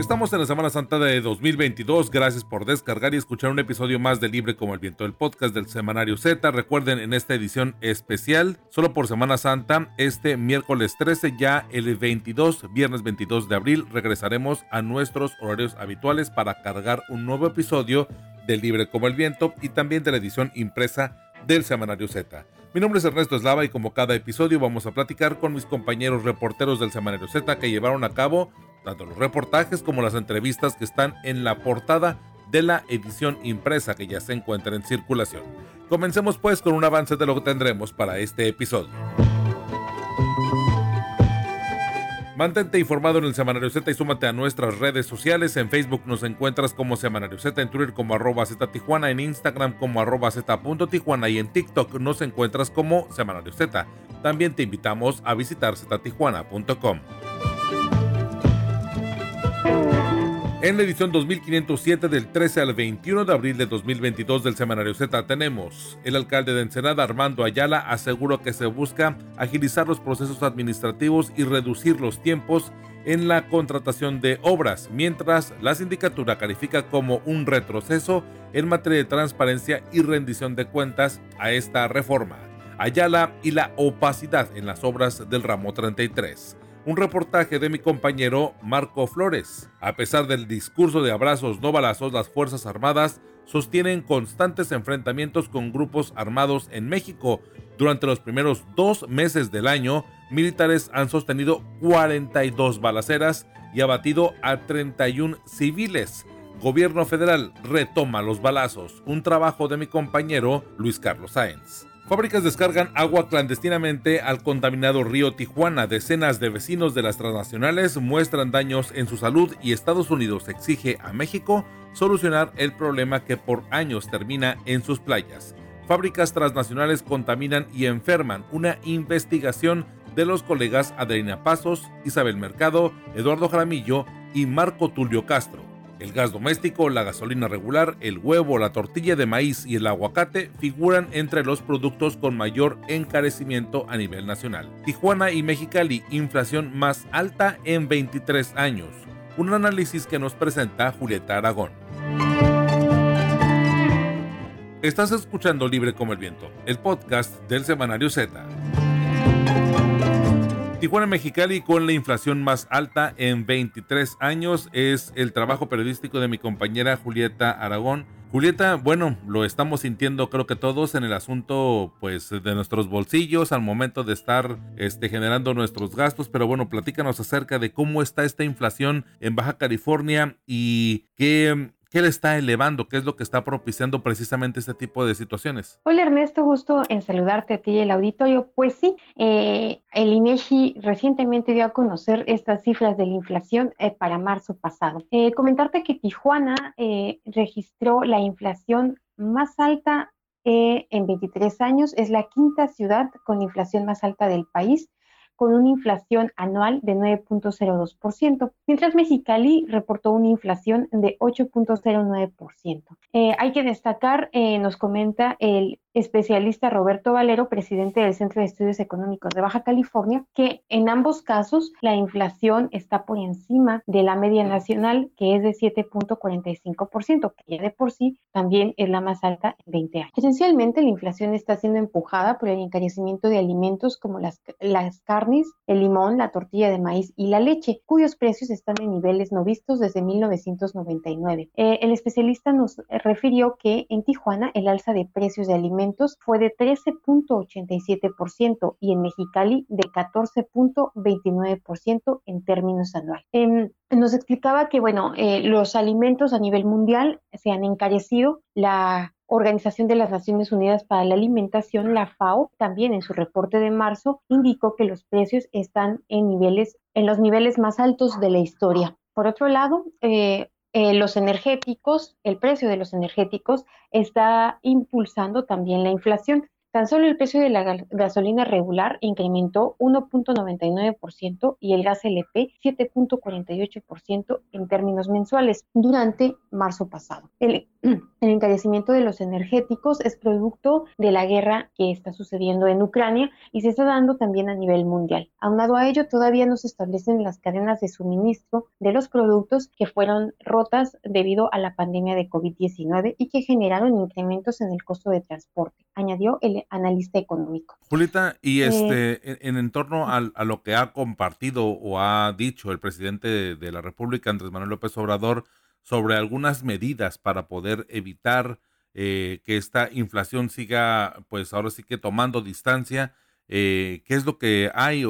Estamos en la Semana Santa de 2022. Gracias por descargar y escuchar un episodio más de Libre como el Viento del podcast del Semanario Z. Recuerden, en esta edición especial, solo por Semana Santa, este miércoles 13, ya el 22, viernes 22 de abril, regresaremos a nuestros horarios habituales para cargar un nuevo episodio de Libre como el Viento y también de la edición impresa del Semanario Z. Mi nombre es Ernesto Eslava y como cada episodio vamos a platicar con mis compañeros reporteros del Semanario Z que llevaron a cabo tanto los reportajes como las entrevistas que están en la portada de la edición impresa que ya se encuentra en circulación. Comencemos pues con un avance de lo que tendremos para este episodio. Mantente informado en el Semanario Z y súmate a nuestras redes sociales. En Facebook nos encuentras como Semanario Z, en Twitter como arroba Z Tijuana, en Instagram como arroba Tijuana y en TikTok nos encuentras como Semanario Z. También te invitamos a visitar ztijuana.com. En la edición 2507 del 13 al 21 de abril de 2022 del Semanario Z tenemos, el alcalde de Ensenada Armando Ayala aseguró que se busca agilizar los procesos administrativos y reducir los tiempos en la contratación de obras, mientras la sindicatura califica como un retroceso en materia de transparencia y rendición de cuentas a esta reforma. Ayala y la opacidad en las obras del ramo 33 un reportaje de mi compañero Marco Flores. A pesar del discurso de abrazos no balazos, las Fuerzas Armadas sostienen constantes enfrentamientos con grupos armados en México. Durante los primeros dos meses del año, militares han sostenido 42 balaceras y abatido a 31 civiles. Gobierno federal retoma los balazos, un trabajo de mi compañero Luis Carlos Sáenz. Fábricas descargan agua clandestinamente al contaminado río Tijuana. Decenas de vecinos de las transnacionales muestran daños en su salud y Estados Unidos exige a México solucionar el problema que por años termina en sus playas. Fábricas transnacionales contaminan y enferman. Una investigación de los colegas Adriana Pasos, Isabel Mercado, Eduardo Jaramillo y Marco Tulio Castro. El gas doméstico, la gasolina regular, el huevo, la tortilla de maíz y el aguacate figuran entre los productos con mayor encarecimiento a nivel nacional. Tijuana y Mexicali, inflación más alta en 23 años. Un análisis que nos presenta Julieta Aragón. Estás escuchando Libre como el Viento, el podcast del Semanario Z. Tijuana Mexicali con la inflación más alta en 23 años es el trabajo periodístico de mi compañera Julieta Aragón. Julieta, bueno, lo estamos sintiendo creo que todos en el asunto pues de nuestros bolsillos al momento de estar este, generando nuestros gastos, pero bueno, platícanos acerca de cómo está esta inflación en Baja California y qué ¿Qué le está elevando? ¿Qué es lo que está propiciando precisamente este tipo de situaciones? Hola Ernesto, gusto en saludarte a ti y el auditorio. Pues sí, eh, el INEGI recientemente dio a conocer estas cifras de la inflación eh, para marzo pasado. Eh, comentarte que Tijuana registró la inflación más alta en 23 años, es la quinta ciudad con inflación más alta del país con una inflación anual de 9.02%, mientras Mexicali reportó una inflación de 8.09%. Eh, hay que destacar, eh, nos comenta el especialista Roberto Valero, presidente del Centro de Estudios Económicos de Baja California, que en ambos casos la inflación está por encima de la media nacional, que es de 7.45%, que ya de por sí también es la más alta en 20 años. Esencialmente, la inflación está siendo empujada por el encarecimiento de alimentos como las, las carnes, el limón, la tortilla de maíz y la leche, cuyos precios están en niveles no vistos desde 1999. Eh, el especialista nos refirió que en Tijuana el alza de precios de alimentos fue de 13.87% y en Mexicali de 14.29% en términos anuales. Em, nos explicaba que, bueno, eh, los alimentos a nivel mundial se han encarecido. La Organización de las Naciones Unidas para la Alimentación, la FAO, también en su reporte de marzo indicó que los precios están en niveles, en los niveles más altos de la historia. Por otro lado, eh, eh, los energéticos, el precio de los energéticos está impulsando también la inflación. Tan solo el precio de la gasolina regular incrementó 1.99% y el gas LP 7.48% en términos mensuales durante marzo pasado. El, El encarecimiento de los energéticos es producto de la guerra que está sucediendo en Ucrania y se está dando también a nivel mundial. Aunado a ello, todavía no se establecen las cadenas de suministro de los productos que fueron rotas debido a la pandemia de COVID-19 y que generaron incrementos en el costo de transporte, añadió el analista económico. Julita, y eh, este, en, en, torno a, lo que ha compartido o ha dicho el presidente de la República, Andrés Manuel López Obrador, sobre algunas medidas para poder evitar eh, que esta inflación siga, pues ahora sí que tomando distancia. Eh, ¿Qué es lo que hay?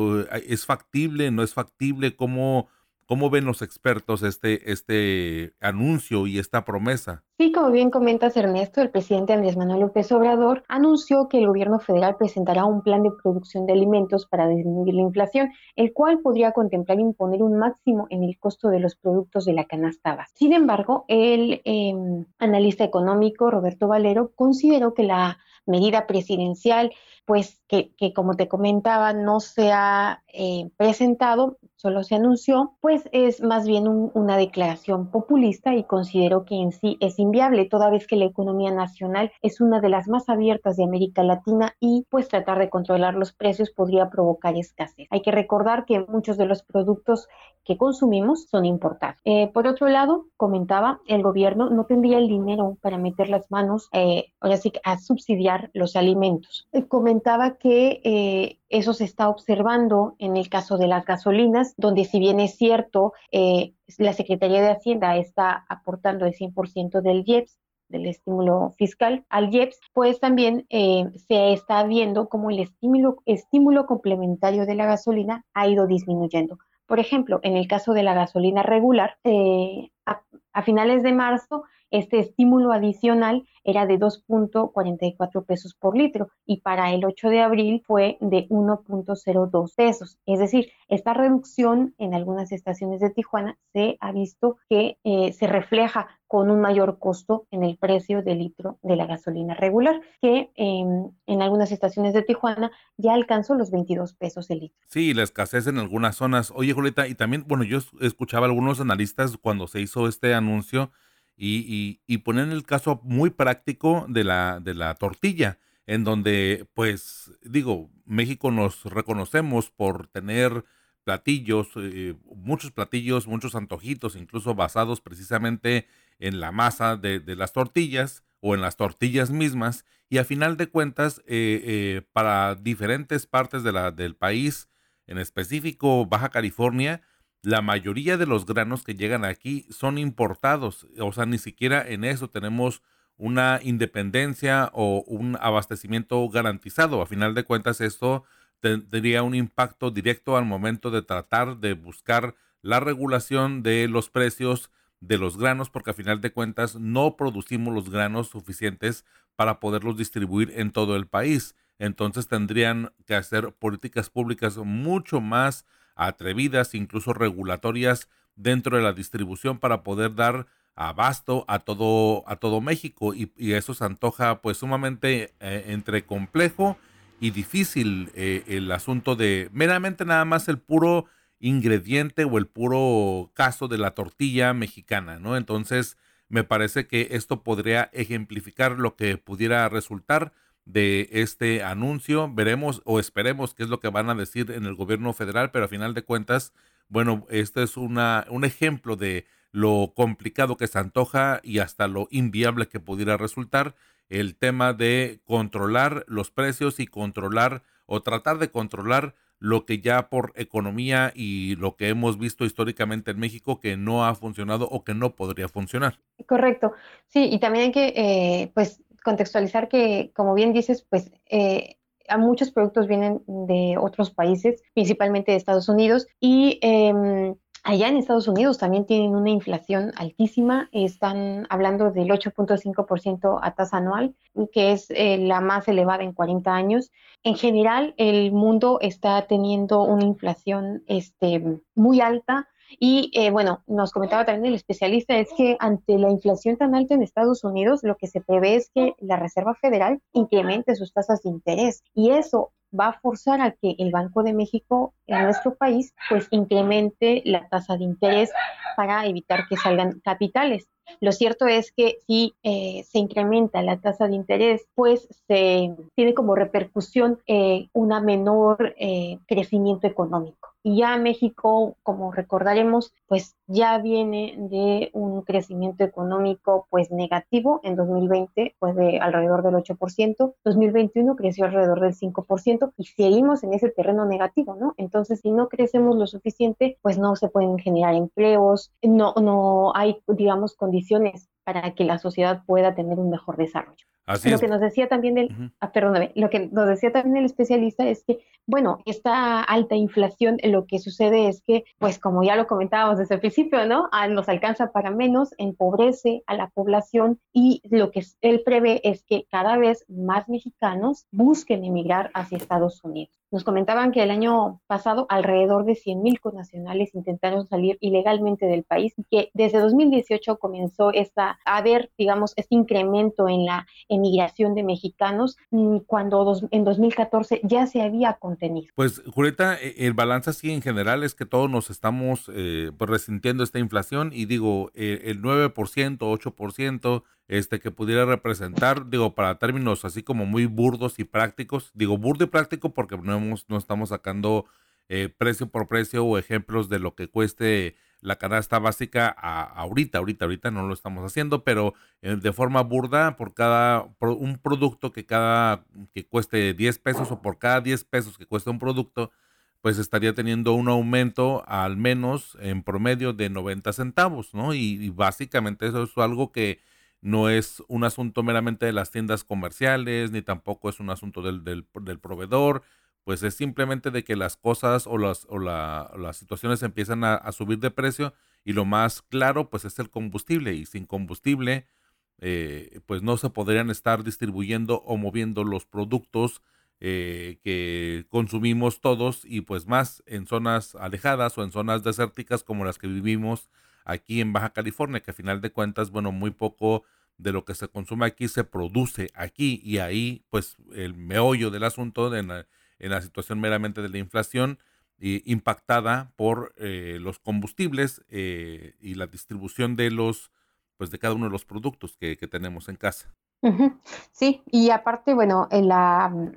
¿Es factible? ¿No es factible? ¿Cómo, ¿Cómo ven los expertos este, este anuncio y esta promesa? Sí, como bien comentas Ernesto, el presidente Andrés Manuel López Obrador anunció que el gobierno federal presentará un plan de producción de alimentos para disminuir la inflación, el cual podría contemplar imponer un máximo en el costo de los productos de la canasta básica. Sin embargo, el em, analista económico Roberto Valero consideró que la medida presidencial, pues que, como te comentaba, no se ha eh, presentado, solo se anunció, pues es más bien una declaración populista y considero que en sí es inviable, toda vez que la economía nacional es una de las más abiertas de América Latina y pues tratar de controlar los precios podría provocar escasez. Hay que recordar que muchos de los productos que consumimos son importados. Eh, por otro lado, comentaba, el gobierno no tendría el dinero para meter las manos, eh, ahora sí, a subsidiar los alimentos. Eh, comentaba que eh, eso se está observando en el caso de las gasolinas, donde si bien es cierto, eh, la Secretaría de Hacienda está aportando el 100% del IEPS, del estímulo fiscal al IEPS, pues también eh, se está viendo cómo el estímulo, estímulo complementario de la gasolina ha ido disminuyendo. Por ejemplo, en el caso de la gasolina regular, eh, a finales de marzo este estímulo adicional era de 2.44 pesos por litro y para el 8 de abril fue de 1.02 pesos. Es decir, esta reducción en algunas estaciones de Tijuana se ha visto que eh, se refleja con un mayor costo en el precio del litro de la gasolina regular, que em, en algunas estaciones de Tijuana ya alcanzó los 22 pesos el litro. Sí, la escasez en algunas zonas. Oye, Julieta, y también, bueno, yo escuchaba a algunos analistas cuando se hizo este anuncio y, y, poner el caso muy práctico de la, de la tortilla, en donde, pues, digo, México nos reconocemos por tener platillos, eh, muchos platillos, muchos antojitos, incluso basados precisamente en la masa de, las tortillas o en las tortillas mismas. Y a final de cuentas, eh, eh, para diferentes partes de la, del país, en específico Baja California, la mayoría de los granos que llegan aquí son importados. O sea, ni siquiera en eso tenemos una independencia o un abastecimiento garantizado. A final de cuentas, esto tendría un impacto directo al momento de tratar de buscar la regulación de los precios de los granos, porque a final de cuentas no producimos los granos suficientes para poderlos distribuir en todo el país. Entonces tendrían que hacer políticas públicas mucho más atrevidas, incluso regulatorias dentro de la distribución para poder dar abasto a todo, a todo México y, eso se antoja pues sumamente eh, entre complejo y difícil eh, el asunto de meramente nada más el puro ingrediente o el puro caso de la tortilla mexicana, ¿no? Entonces me parece que esto podría ejemplificar lo que pudiera resultar de este anuncio. Veremos o esperemos qué es lo que van a decir en el gobierno federal, pero a final de cuentas, bueno, este es una, un ejemplo de lo complicado que se antoja y hasta lo inviable que pudiera resultar el tema de controlar los precios y controlar o tratar de controlar lo que ya por economía y lo que hemos visto históricamente en México que no ha funcionado o que no podría funcionar. Correcto. Sí, y también hay que, eh, pues, contextualizar que, como bien dices, pues eh, a muchos productos vienen de otros países, principalmente de Estados Unidos, y em, allá en Estados Unidos también tienen una inflación altísima, están hablando del 8.5% a tasa anual, que es eh, la más elevada en 40 años. En general, el mundo está teniendo una inflación este, muy alta y eh, bueno, nos comentaba también el especialista, es que ante la inflación tan alta en Estados Unidos, lo que se prevé es que la Reserva Federal incremente sus tasas de interés y eso va a forzar a que el Banco de México en nuestro país pues incremente la tasa de interés para evitar que salgan capitales. Lo cierto es que si eh, se incrementa la tasa de interés, pues se tiene como repercusión eh, una menor eh, crecimiento económico. Y ya México, como recordaremos, pues ya viene de un crecimiento económico pues negativo en 2020, pues de alrededor del 8%, 2021 creció alrededor del 5% y seguimos en ese terreno negativo, ¿no? Entonces, si no crecemos lo suficiente, pues no se pueden generar empleos, no, no hay, digamos, condiciones para que la sociedad pueda tener un mejor desarrollo. Lo que nos decía también el, ah, perdóname, lo que nos decía también el especialista es que, bueno, esta alta inflación, lo que sucede es que, pues como ya lo comentábamos desde el principio, ¿no? Ah, nos alcanza para menos, empobrece a la población y lo que él prevé es que cada vez más mexicanos busquen emigrar hacia Estados Unidos. Nos comentaban que el año pasado alrededor de 100.000 connacionales intentaron salir ilegalmente del país y que desde 2018 comenzó esta, a haber, digamos, este incremento en la emigración de mexicanos mm, cuando en 2014 ya se había contenido. Pues, Julieta, e, el balance así en general es que todos nos estamos eh, pues, esta inflación y digo, eh, el 9%, 8%, este, que pudiera representar, digo, para términos así como muy burdos y prácticos, digo burdo y práctico porque no, hemos, no estamos sacando eh, precio por precio o ejemplos de lo que cueste la canasta básica ahorita, ahorita, ahorita no lo estamos haciendo, pero eh, de forma burda por cada, un producto que cada, que cueste 10 pesos o por cada 10 pesos que cuesta un producto, pues estaría teniendo un aumento al menos en promedio de 90 centavos, ¿no? y básicamente eso es algo que no es un asunto meramente de las tiendas comerciales, ni tampoco es un asunto del, del, proveedor, pues es simplemente de que las cosas o las, o las situaciones empiezan a, subir de precio y lo más claro pues es el combustible y sin combustible eh, pues no se podrían estar distribuyendo o moviendo los productos eh, que consumimos todos y pues más en zonas alejadas o en zonas desérticas como las que vivimos aquí en Baja California, que a final de cuentas, bueno, muy poco de lo que se consume aquí se produce aquí y ahí pues el meollo del asunto en, la, situación meramente de la inflación impactada por eh, los combustibles eh, y la distribución de los pues de cada uno de los productos que, tenemos en casa. Sí, y aparte, bueno, el,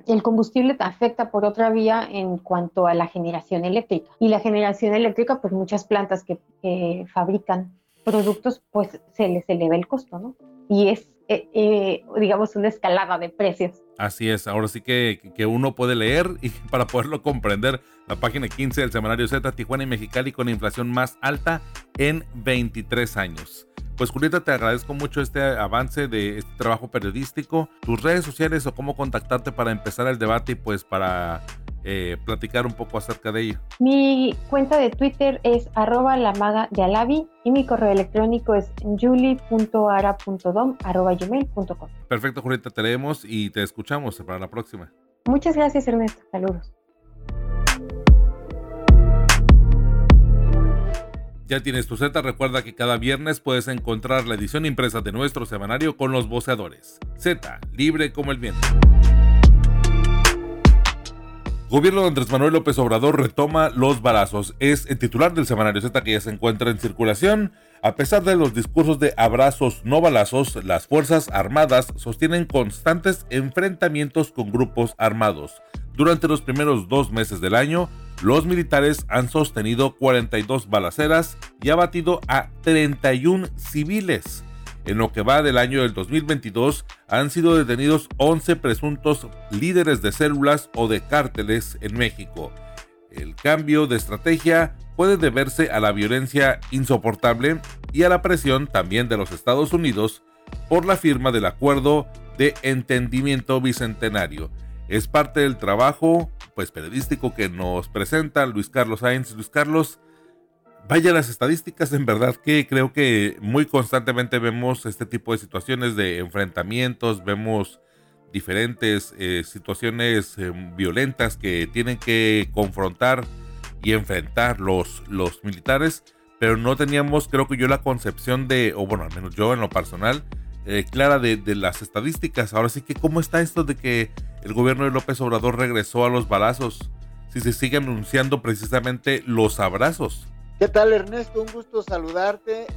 el combustible afecta por otra vía en cuanto a la generación eléctrica. Y la generación eléctrica, pues muchas plantas que, fabrican productos, pues se les eleva el costo, ¿no? Y es, eh, eh, digamos, una escalada de precios. Así es, ahora sí que, que uno puede leer y para poderlo comprender la página 15 del semanario Z Tijuana y Mexicali con inflación más alta en 23 años. Pues Julieta, te agradezco mucho este avance de este trabajo periodístico. Tus redes sociales o cómo contactarte para empezar el debate y pues para eh, platicar un poco acerca de ello. Mi cuenta de Twitter es arroba la maga de Alavi y mi correo electrónico es juli.ara.dom.gmail.com. Perfecto, Julieta, te leemos y te escuchamos para la próxima. Muchas gracias, Ernesto. Saludos. Ya tienes tu Z, recuerda que cada viernes puedes encontrar la edición impresa de nuestro semanario con los voceadores. Z, libre como el viento. Gobierno de Andrés Manuel López Obrador retoma los balazos. Es el titular del semanario Z que ya se encuentra en circulación. A pesar de los discursos de abrazos no balazos, las Fuerzas Armadas sostienen constantes enfrentamientos con grupos armados. Durante los primeros dos meses del año, los militares han sostenido 42 balaceras y abatido a 31 civiles. En lo que va del año del 2022, han sido detenidos 11 presuntos líderes de células o de cárteles en México. El cambio de estrategia puede deberse a la violencia insoportable y a la presión también de los Estados Unidos por la firma del acuerdo de entendimiento bicentenario. Es parte del trabajo pues periodístico que nos presenta Luis Carlos Sainz. Luis Carlos, vaya las estadísticas, en verdad que creo que muy constantemente vemos este tipo de situaciones de enfrentamientos, vemos diferentes eh, situaciones eh, violentas que tienen que confrontar y enfrentar los, los militares, pero no teníamos, creo que yo, la concepción de, o bueno, al menos yo en lo personal, eh, clara de, de, las estadísticas. Ahora sí que, ¿cómo está esto de que el gobierno de López Obrador regresó a los balazos? Si se siguen anunciando precisamente los abrazos. ¿Qué tal Ernesto? Un gusto saludarte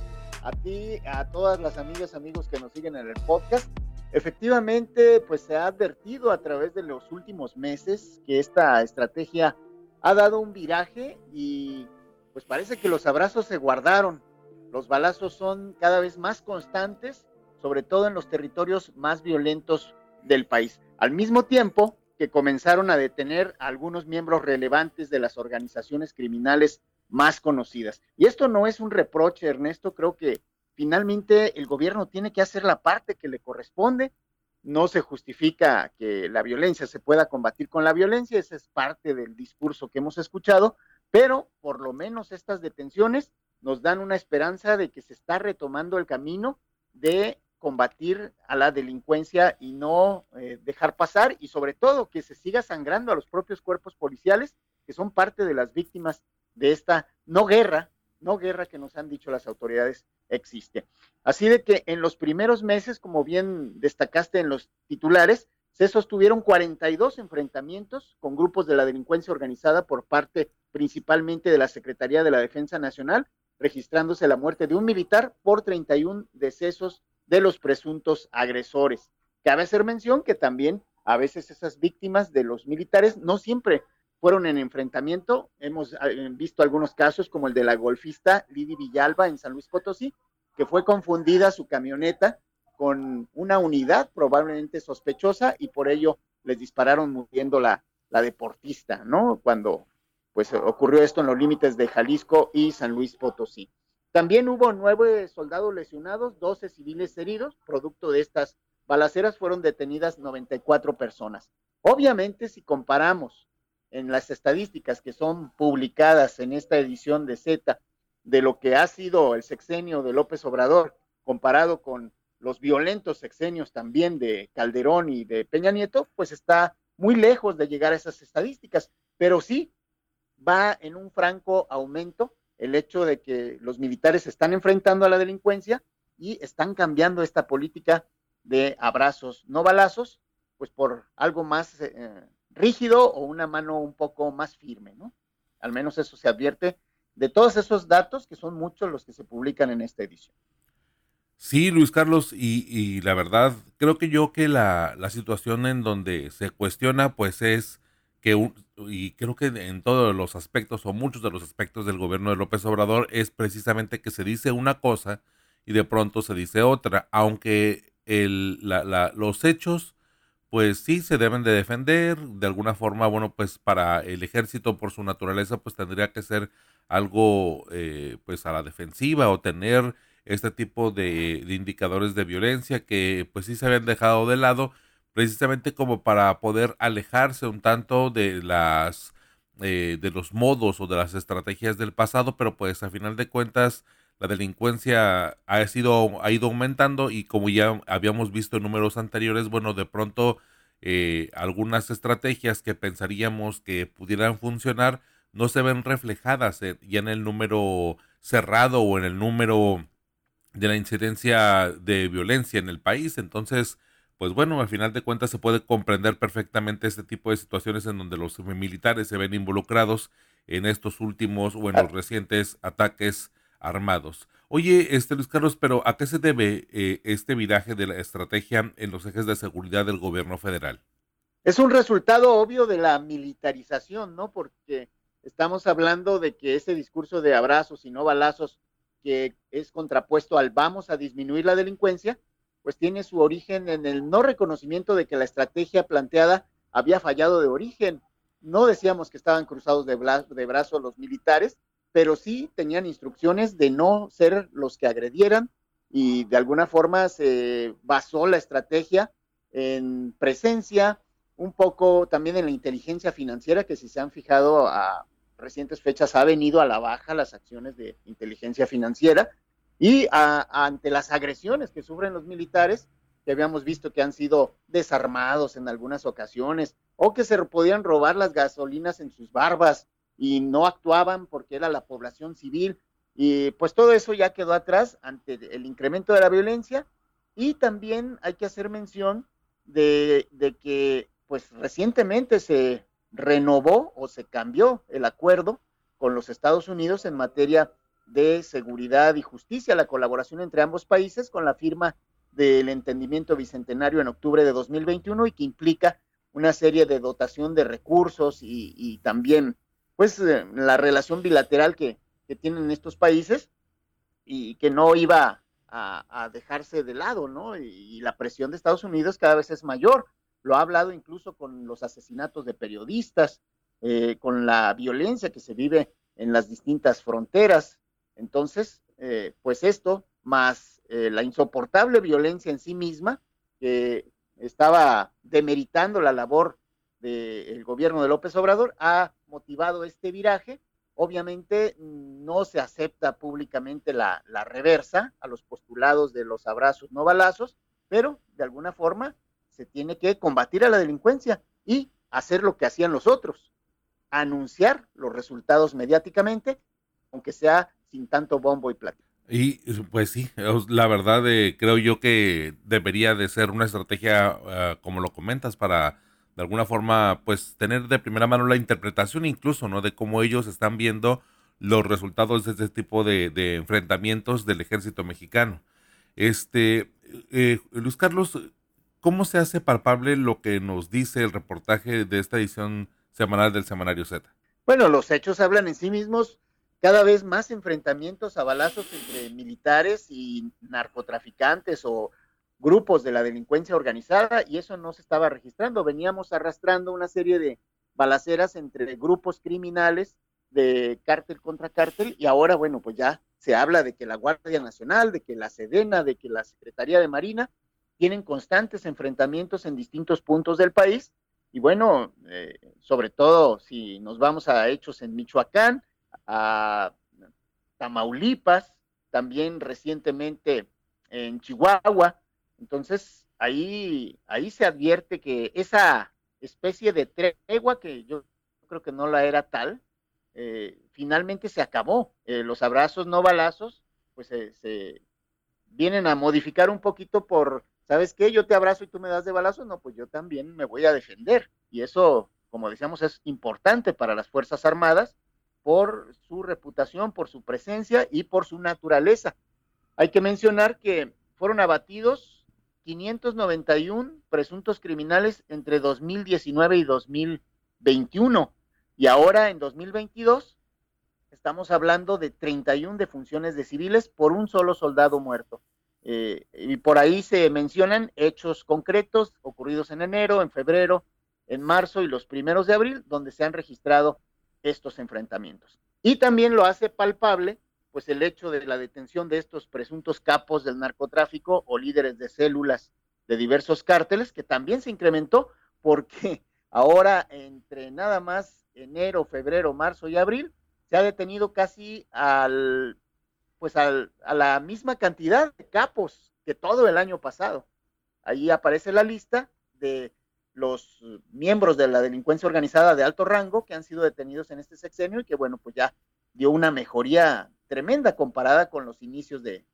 a ti, a todas las amigas, amigos que nos siguen en el podcast. Efectivamente, pues se ha advertido a través de los últimos meses que esta estrategia ha dado un viraje y pues parece que los abrazos se guardaron. Los balazos son cada vez más constantes, sobre todo en los territorios más violentos del país. Al mismo tiempo que comenzaron a detener a algunos miembros relevantes de las organizaciones criminales más conocidas. Y esto no es un reproche, Ernesto, creo que finalmente el gobierno tiene que hacer la parte que le corresponde. No se justifica que la violencia se pueda combatir con la violencia, esa es parte del discurso que hemos escuchado, pero por lo menos estas detenciones nos dan una esperanza de que se está retomando el camino de combatir a la delincuencia y no eh, dejar pasar y sobre todo que se siga sangrando a los propios cuerpos policiales que son parte de las víctimas de esta no guerra, no guerra que nos han dicho las autoridades existe. Así de que en los primeros meses, como bien destacaste en los titulares, se sostuvieron 42 enfrentamientos con grupos de la delincuencia organizada por parte principalmente de la Secretaría de la Defensa Nacional, registrándose la muerte de un militar por 31 decesos de los presuntos agresores. Cabe hacer mención que también a veces esas víctimas de los militares no siempre fueron en enfrentamiento. Hemos eh, visto algunos casos como el de la golfista Lidi Villalba en San Luis Potosí, que fue confundida su camioneta con una unidad probablemente sospechosa y por ello les dispararon muriendo la, la deportista, ¿no? Cuando pues ocurrió esto en los límites de Jalisco y San Luis Potosí. También hubo nueve soldados lesionados, doce civiles heridos, producto de estas balaceras fueron detenidas 94 personas. Obviamente, si comparamos en las estadísticas que son publicadas en esta edición de Z de lo que ha sido el sexenio de López Obrador comparado con los violentos sexenios también de Calderón y de Peña Nieto, pues está muy lejos de llegar a esas estadísticas, pero sí va en un franco aumento el hecho de que los militares se están enfrentando a la delincuencia y están cambiando esta política de abrazos, no balazos, pues por algo más eh, rígido o una mano un poco más firme, ¿no? Al menos eso se advierte de todos esos datos que son muchos los que se publican en esta edición. Sí, Luis Carlos, y, la verdad, creo que yo que la, la, situación en donde se cuestiona, pues es que, y creo que en todos los aspectos o muchos de los aspectos del gobierno de López Obrador, es precisamente que se dice una cosa y de pronto se dice otra, aunque el, la, la, los hechos pues sí se deben de defender. De alguna forma, bueno, pues para el ejército por su naturaleza, pues tendría que ser algo eh, pues a la defensiva o tener este tipo de, indicadores de violencia que pues sí se habían dejado de lado precisamente como para poder alejarse un tanto de las eh, de los modos o de las estrategias del pasado pero pues a final de cuentas la delincuencia ha, sido, ha ido aumentando y como ya habíamos visto en números anteriores, bueno, de pronto eh, algunas estrategias que pensaríamos que pudieran funcionar no se ven reflejadas ya en el número cerrado o en el número de la incidencia de violencia en el país. Entonces, pues bueno, al final de cuentas se puede comprender perfectamente este tipo de situaciones en donde los militares se ven involucrados en estos últimos o en los recientes ataques armados. Oye, este Luis Carlos, pero ¿a qué se debe eh, este viraje de la estrategia en los ejes de seguridad del gobierno federal? Es un resultado obvio de la militarización, ¿no? Porque estamos hablando de que ese discurso de abrazos y no balazos que es contrapuesto al vamos a disminuir la delincuencia, pues tiene su origen en el no reconocimiento de que la estrategia planteada había fallado de origen. No decíamos que estaban cruzados de, de brazos los militares, pero sí tenían instrucciones de no ser los que agredieran y de alguna forma se basó la estrategia en presencia, un poco también en la inteligencia financiera, que si se han fijado a recientes fechas ha venido a la baja las acciones de inteligencia financiera y ante las agresiones que sufren los militares, que habíamos visto que han sido desarmados en algunas ocasiones o que se podían robar las gasolinas en sus barbas y no actuaban porque era la población civil. Y pues todo eso ya quedó atrás ante el incremento de la violencia y también hay que hacer mención de, que pues recientemente se renovó o se cambió el acuerdo con los Estados Unidos en materia de seguridad y justicia, la colaboración entre ambos países con la firma del entendimiento bicentenario en octubre de 2021 y que implica una serie de dotación de recursos y, también pues eh, la relación bilateral que, tienen estos países y que no iba a, dejarse de lado, ¿no? Y, la presión de Estados Unidos cada vez es mayor. Lo ha hablado incluso con los asesinatos de periodistas, eh, con la violencia que se vive en las distintas fronteras. Entonces, eh, pues esto, más la insoportable violencia en sí misma, que estaba demeritando la labor del gobierno de López Obrador, ha motivado este viraje. Obviamente no se acepta públicamente la, reversa a los postulados de los abrazos no balazos, pero de alguna forma se tiene que combatir a la delincuencia y hacer lo que hacían los otros, anunciar los resultados mediáticamente, aunque sea sin tanto bombo y platillo. Y pues sí, la verdad eh, creo yo que debería de ser una estrategia, ah, como lo comentas, para de alguna forma pues tener de primera mano la interpretación incluso, ¿no? De cómo ellos están viendo los resultados de este tipo de, enfrentamientos del ejército mexicano. Este, eh, Luis Carlos, ¿cómo se hace palpable lo que nos dice el reportaje de esta edición semanal del Semanario Z? Bueno, los hechos hablan en sí mismos cada vez más enfrentamientos a balazos entre militares y narcotraficantes o grupos de la delincuencia organizada y eso no se estaba registrando. Veníamos arrastrando una serie de balaceras entre grupos criminales de cártel contra cártel y ahora, bueno, pues ya se habla de que la Guardia Nacional, de que la Sedena, de que la Secretaría de Marina tienen constantes enfrentamientos en distintos puntos del país y bueno, eh, sobre todo si nos vamos a hechos en Michoacán, a Tamaulipas, también recientemente en Chihuahua. Entonces, ahí, ahí se advierte que esa especie de tregua, que yo creo que no la era tal, eh, finalmente se acabó. Eh, los abrazos no balazos, pues se vienen a modificar un poquito por, ¿sabes qué? Yo te abrazo y tú me das de balazos, no, pues yo también me voy a defender. Y eso, como decíamos, es importante para las Fuerzas Armadas por su reputación, por su presencia y por su naturaleza. Hay que mencionar que fueron abatidos 591 presuntos criminales entre 2019 y 2021 y ahora en 2022 estamos hablando de 31 defunciones de civiles por un solo soldado muerto. Eh, y por ahí se mencionan hechos concretos ocurridos en enero, en febrero, en marzo y los primeros de abril, donde se han registrado estos enfrentamientos. Y también lo hace palpable, pues el hecho de la detención de estos presuntos capos del narcotráfico o líderes de células de diversos cárteles, que también se incrementó porque ahora entre nada más enero, febrero, marzo y abril, se ha detenido casi al, pues al, a la misma cantidad de capos que todo el año pasado. Ahí aparece la lista de los miembros de la delincuencia organizada de alto rango que han sido detenidos en este sexenio y que, bueno, pues ya dio una mejoría tremenda comparada con los inicios de,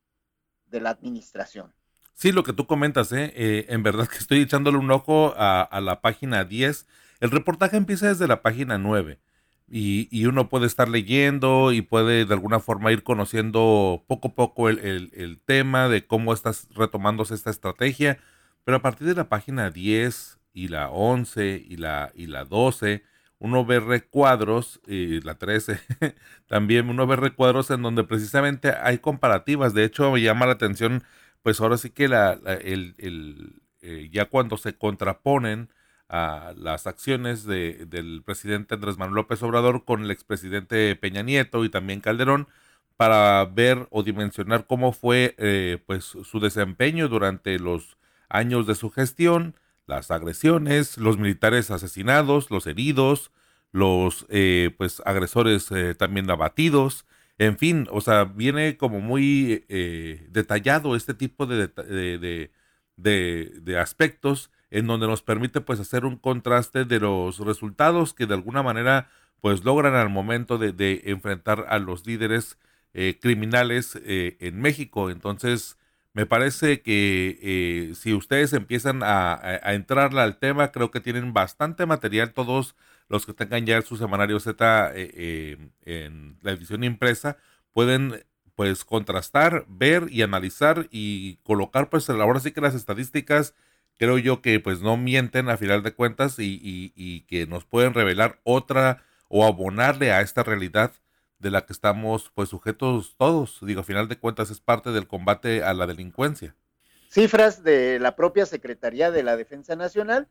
la administración. Sí, lo que tú comentas, ¿eh? ¿eh? en verdad que estoy echándole un ojo a, la página 10. El reportaje empieza desde la página 9 y, uno puede estar leyendo y puede de alguna forma ir conociendo poco a poco el tema de cómo estás retomándose esta estrategia. Pero a partir de la página 10, y la 11 y la, y la 12, uno ve recuadros, y la 13 también, uno ve recuadros en donde precisamente hay comparativas. De hecho, me llama la atención, pues ahora sí que la, el, eh, ya cuando se contraponen a las acciones de, del presidente Andrés Manuel López Obrador con el expresidente Peña Nieto y también Calderón, para ver o dimensionar cómo fue eh, pues su desempeño durante los años de su gestión las agresiones, los militares asesinados, los heridos, los eh, pues agresores eh, también abatidos, en fin, o sea, viene como muy eh, detallado este tipo de, de, aspectos en donde nos permite pues hacer un contraste de los resultados que de alguna manera pues logran al momento de, enfrentar a los líderes criminales en México. Entonces, me parece que eh, si ustedes empiezan a, a, entrarle al tema, creo que tienen bastante material todos los que tengan ya su semanario Z eh, eh, en la edición impresa, pueden pues contrastar, ver y analizar y colocar pues ahora sí que las estadísticas creo yo que pues no mienten a final de cuentas y, que nos pueden revelar otra o abonarle a esta realidad de la que estamos pues sujetos todos. Digo, a final de cuentas es parte del combate a la delincuencia. Cifras de la propia Secretaría de la Defensa Nacional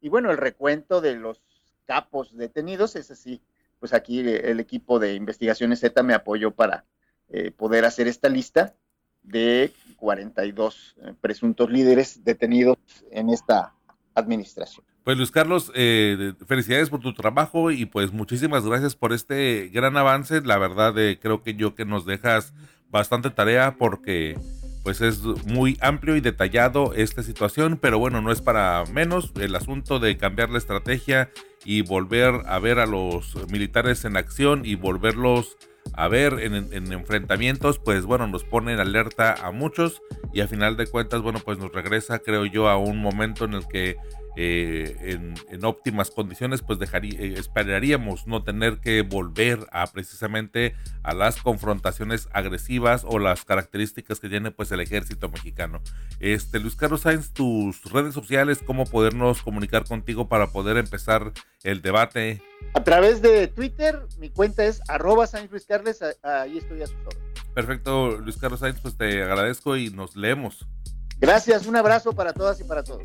y bueno, el recuento de los capos detenidos, es así, pues aquí el equipo de investigaciones Z me apoyó para eh, poder hacer esta lista de 42 eh, presuntos líderes detenidos en esta administración. Pues Luis Carlos, eh, felicidades por tu trabajo y pues muchísimas gracias por este gran avance. La verdad creo que yo que nos dejas bastante tarea porque pues es muy amplio y detallado esta situación, pero bueno, no es para menos el asunto de cambiar la estrategia y volver a ver a los militares en acción y volverlos a ver en, enfrentamientos, pues bueno, nos pone en alerta a muchos y a final de cuentas, bueno, pues nos regresa, creo yo, a un momento en el que eh, en, óptimas condiciones, pues dejaría, eh, esperaríamos no tener que volver a precisamente a las confrontaciones agresivas o las características que tiene pues el ejército mexicano. Este, Luis Carlos Sainz, tus redes sociales, cómo podernos comunicar contigo para poder empezar el debate. A través de Twitter, mi cuenta es arroba Sainz Luis Carles, ahí estoy a su Perfecto, Luis Carlos Sainz, pues te agradezco y nos leemos. Gracias, un abrazo para todas y para todos.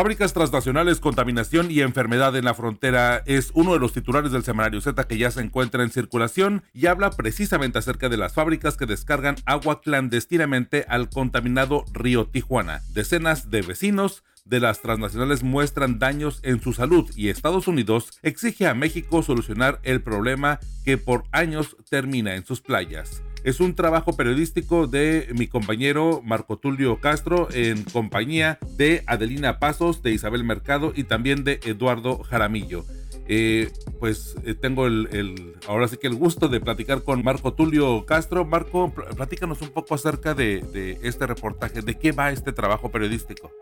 Fábricas transnacionales, contaminación y enfermedad en la frontera es uno de los titulares del semanario Z que ya se encuentra en circulación y habla precisamente acerca de las fábricas que descargan agua clandestinamente al contaminado río Tijuana. Decenas de vecinos de las transnacionales muestran daños en su salud y Estados Unidos exige a México solucionar el problema que por años termina en sus playas. Es un trabajo periodístico de mi compañero Marco Tulio Castro en compañía de Adelina Pasos, de Isabel Mercado y también de Eduardo Jaramillo. Eh, pues eh, tengo el, ahora sí que el gusto de platicar con Marco Tulio Castro. Marco, platícanos un poco acerca de, este reportaje, de qué va este trabajo periodístico.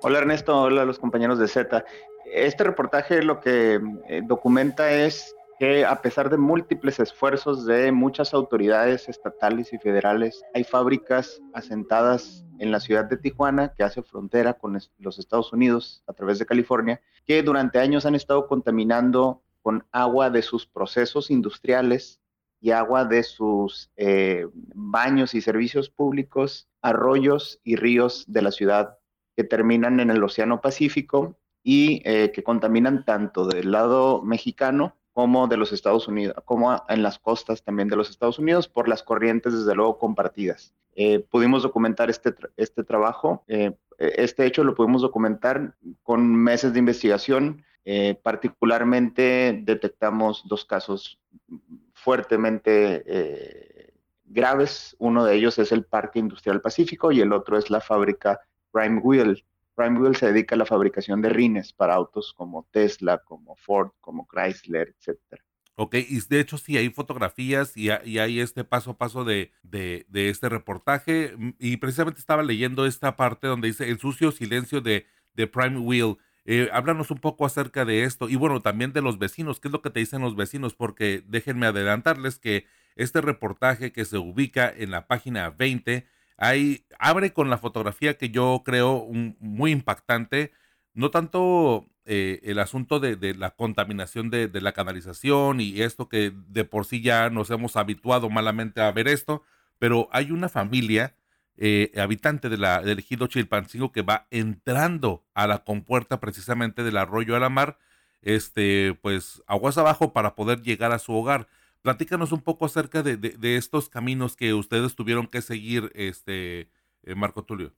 Hola Ernesto, hola a los compañeros de Z. Este reportaje lo que eh, documenta es que a pesar de múltiples esfuerzos de muchas autoridades estatales y federales, hay fábricas asentadas en la ciudad de Tijuana, que hace frontera con los Estados Unidos a través de California, que durante años han estado contaminando con agua de sus procesos industriales y agua de sus eh, baños y servicios públicos, arroyos y ríos de la ciudad que terminan en el Océano Pacífico y eh, que contaminan tanto del lado mexicano como de los Estados Unidos, como en las costas también de los Estados Unidos, por las corrientes, desde luego, compartidas. Eh, pudimos documentar este, este trabajo, eh, este hecho lo pudimos documentar con meses de investigación, eh, particularmente detectamos dos casos fuertemente graves, uno de ellos es el Parque Industrial Pacífico y el otro es la fábrica Prime Wheel, Primewell se dedica a la fabricación de rines para autos como Tesla, como Ford, como Chrysler, etcétera. Ok, y de hecho sí hay fotografías y, hay este paso a paso de, este reportaje. Mm, y precisamente estaba leyendo esta parte donde dice el sucio silencio de, de Prime Wheel. Eh, háblanos un poco acerca de esto y bueno, también de los vecinos. ¿Qué es lo que te dicen los vecinos? Porque déjenme adelantarles que este reportaje que se ubica en la página 20 Ahí abre con la fotografía que yo creo muy impactante, no tanto eh, el asunto de, la contaminación de, la canalización y esto que de por sí ya nos hemos habituado malamente a ver esto, pero hay una familia eh, habitante de la, del ejido Chilpancingo que va entrando a la compuerta precisamente del arroyo a la mar, este, pues aguas abajo para poder llegar a su hogar. Platícanos un poco acerca de, estos caminos que ustedes tuvieron que seguir, este, eh, Marco Tulio.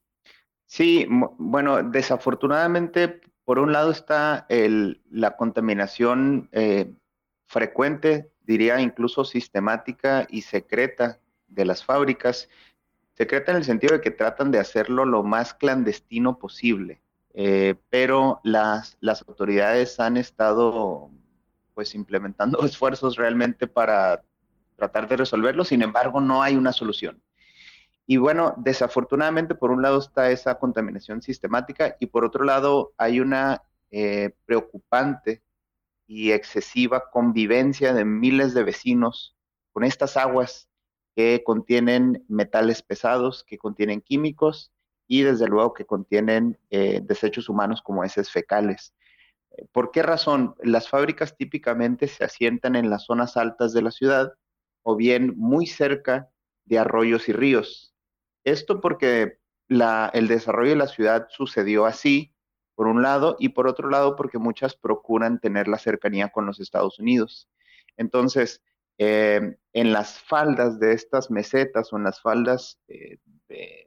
Sí, bueno, desafortunadamente, por un lado está la contaminación eh, frecuente, diría incluso sistemática y secreta de las fábricas. Secreta en el sentido de que tratan de hacerlo lo más clandestino posible, eh, pero las, las autoridades han estado pues implementando esfuerzos realmente para tratar de resolverlo, sin embargo no hay una solución. Y bueno, desafortunadamente por un lado está esa contaminación sistemática y por otro lado hay una eh, preocupante y excesiva convivencia de miles de vecinos con estas aguas que contienen metales pesados, que contienen químicos y desde luego que contienen eh, desechos humanos como heces fecales. ¿Por qué razón? Las fábricas típicamente se asientan en las zonas altas de la ciudad o bien muy cerca de arroyos y ríos. Esto porque el desarrollo de la ciudad sucedió así, por un lado, y por otro lado porque muchas procuran tener la cercanía con los Estados Unidos. Entonces, eh, en las faldas de estas mesetas o en las faldas eh,